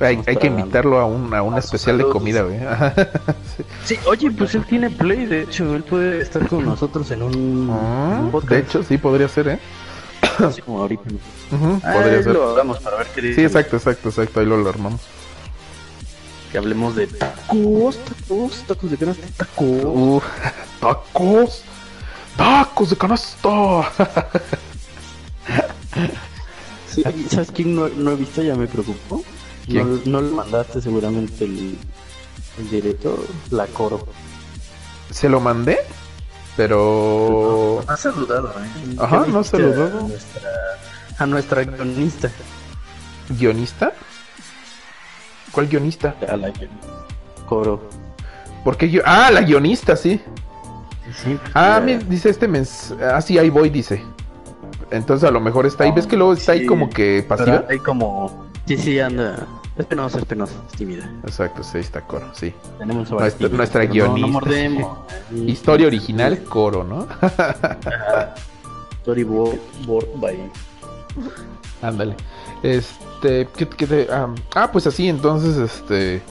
Hay, que invitarlo a un, a un A especial de comida, güey. <laughs> Sí. Sí, oye, pues él tiene play, de hecho, él puede estar con nosotros en un, Ah, un podcast. de hecho, sí, podría ser, ¿eh? Así como ahorita. Ah, podría ser. lo hagamos para ver qué Sí, dicen. exacto, exacto, exacto. Ahí lo, lo armamos. Que hablemos de tacos, tacos, tacos de canasta, tacos. <laughs> Tacos. Tacos de canasta. <laughs> Sí, ¿Sabes quién no, no he visto? Ya me preocupó. ¿Quién? No, no le mandaste seguramente el, el director, la coro. Se lo mandé, pero... Ha saludado, ¿eh? Ajá, ¿Qué no ha saludado. A nuestra, a nuestra guionista. ¿Guionista? ¿Cuál guionista? A la coro. ¿Por qué yo? Ah, la guionista, sí. Sí, Ah, ya- mi- dice este mens... Ah, sí, ahí voy, dice. Entonces a lo mejor está ahí. ¿Ves que luego está ahí Sí, como que pasiva? Hay como. Sí, sí, anda. Es penosa, es penosa, es tímida. Exacto, sí, está coro, sí. Tenemos a Nuestra- nuestra guionista. No, no mordemos. <laughs> Historia original, coro, ¿no? Storyboard board by. Ándale. Este, ¿qué, qué te- ah, ah, pues así, entonces, este,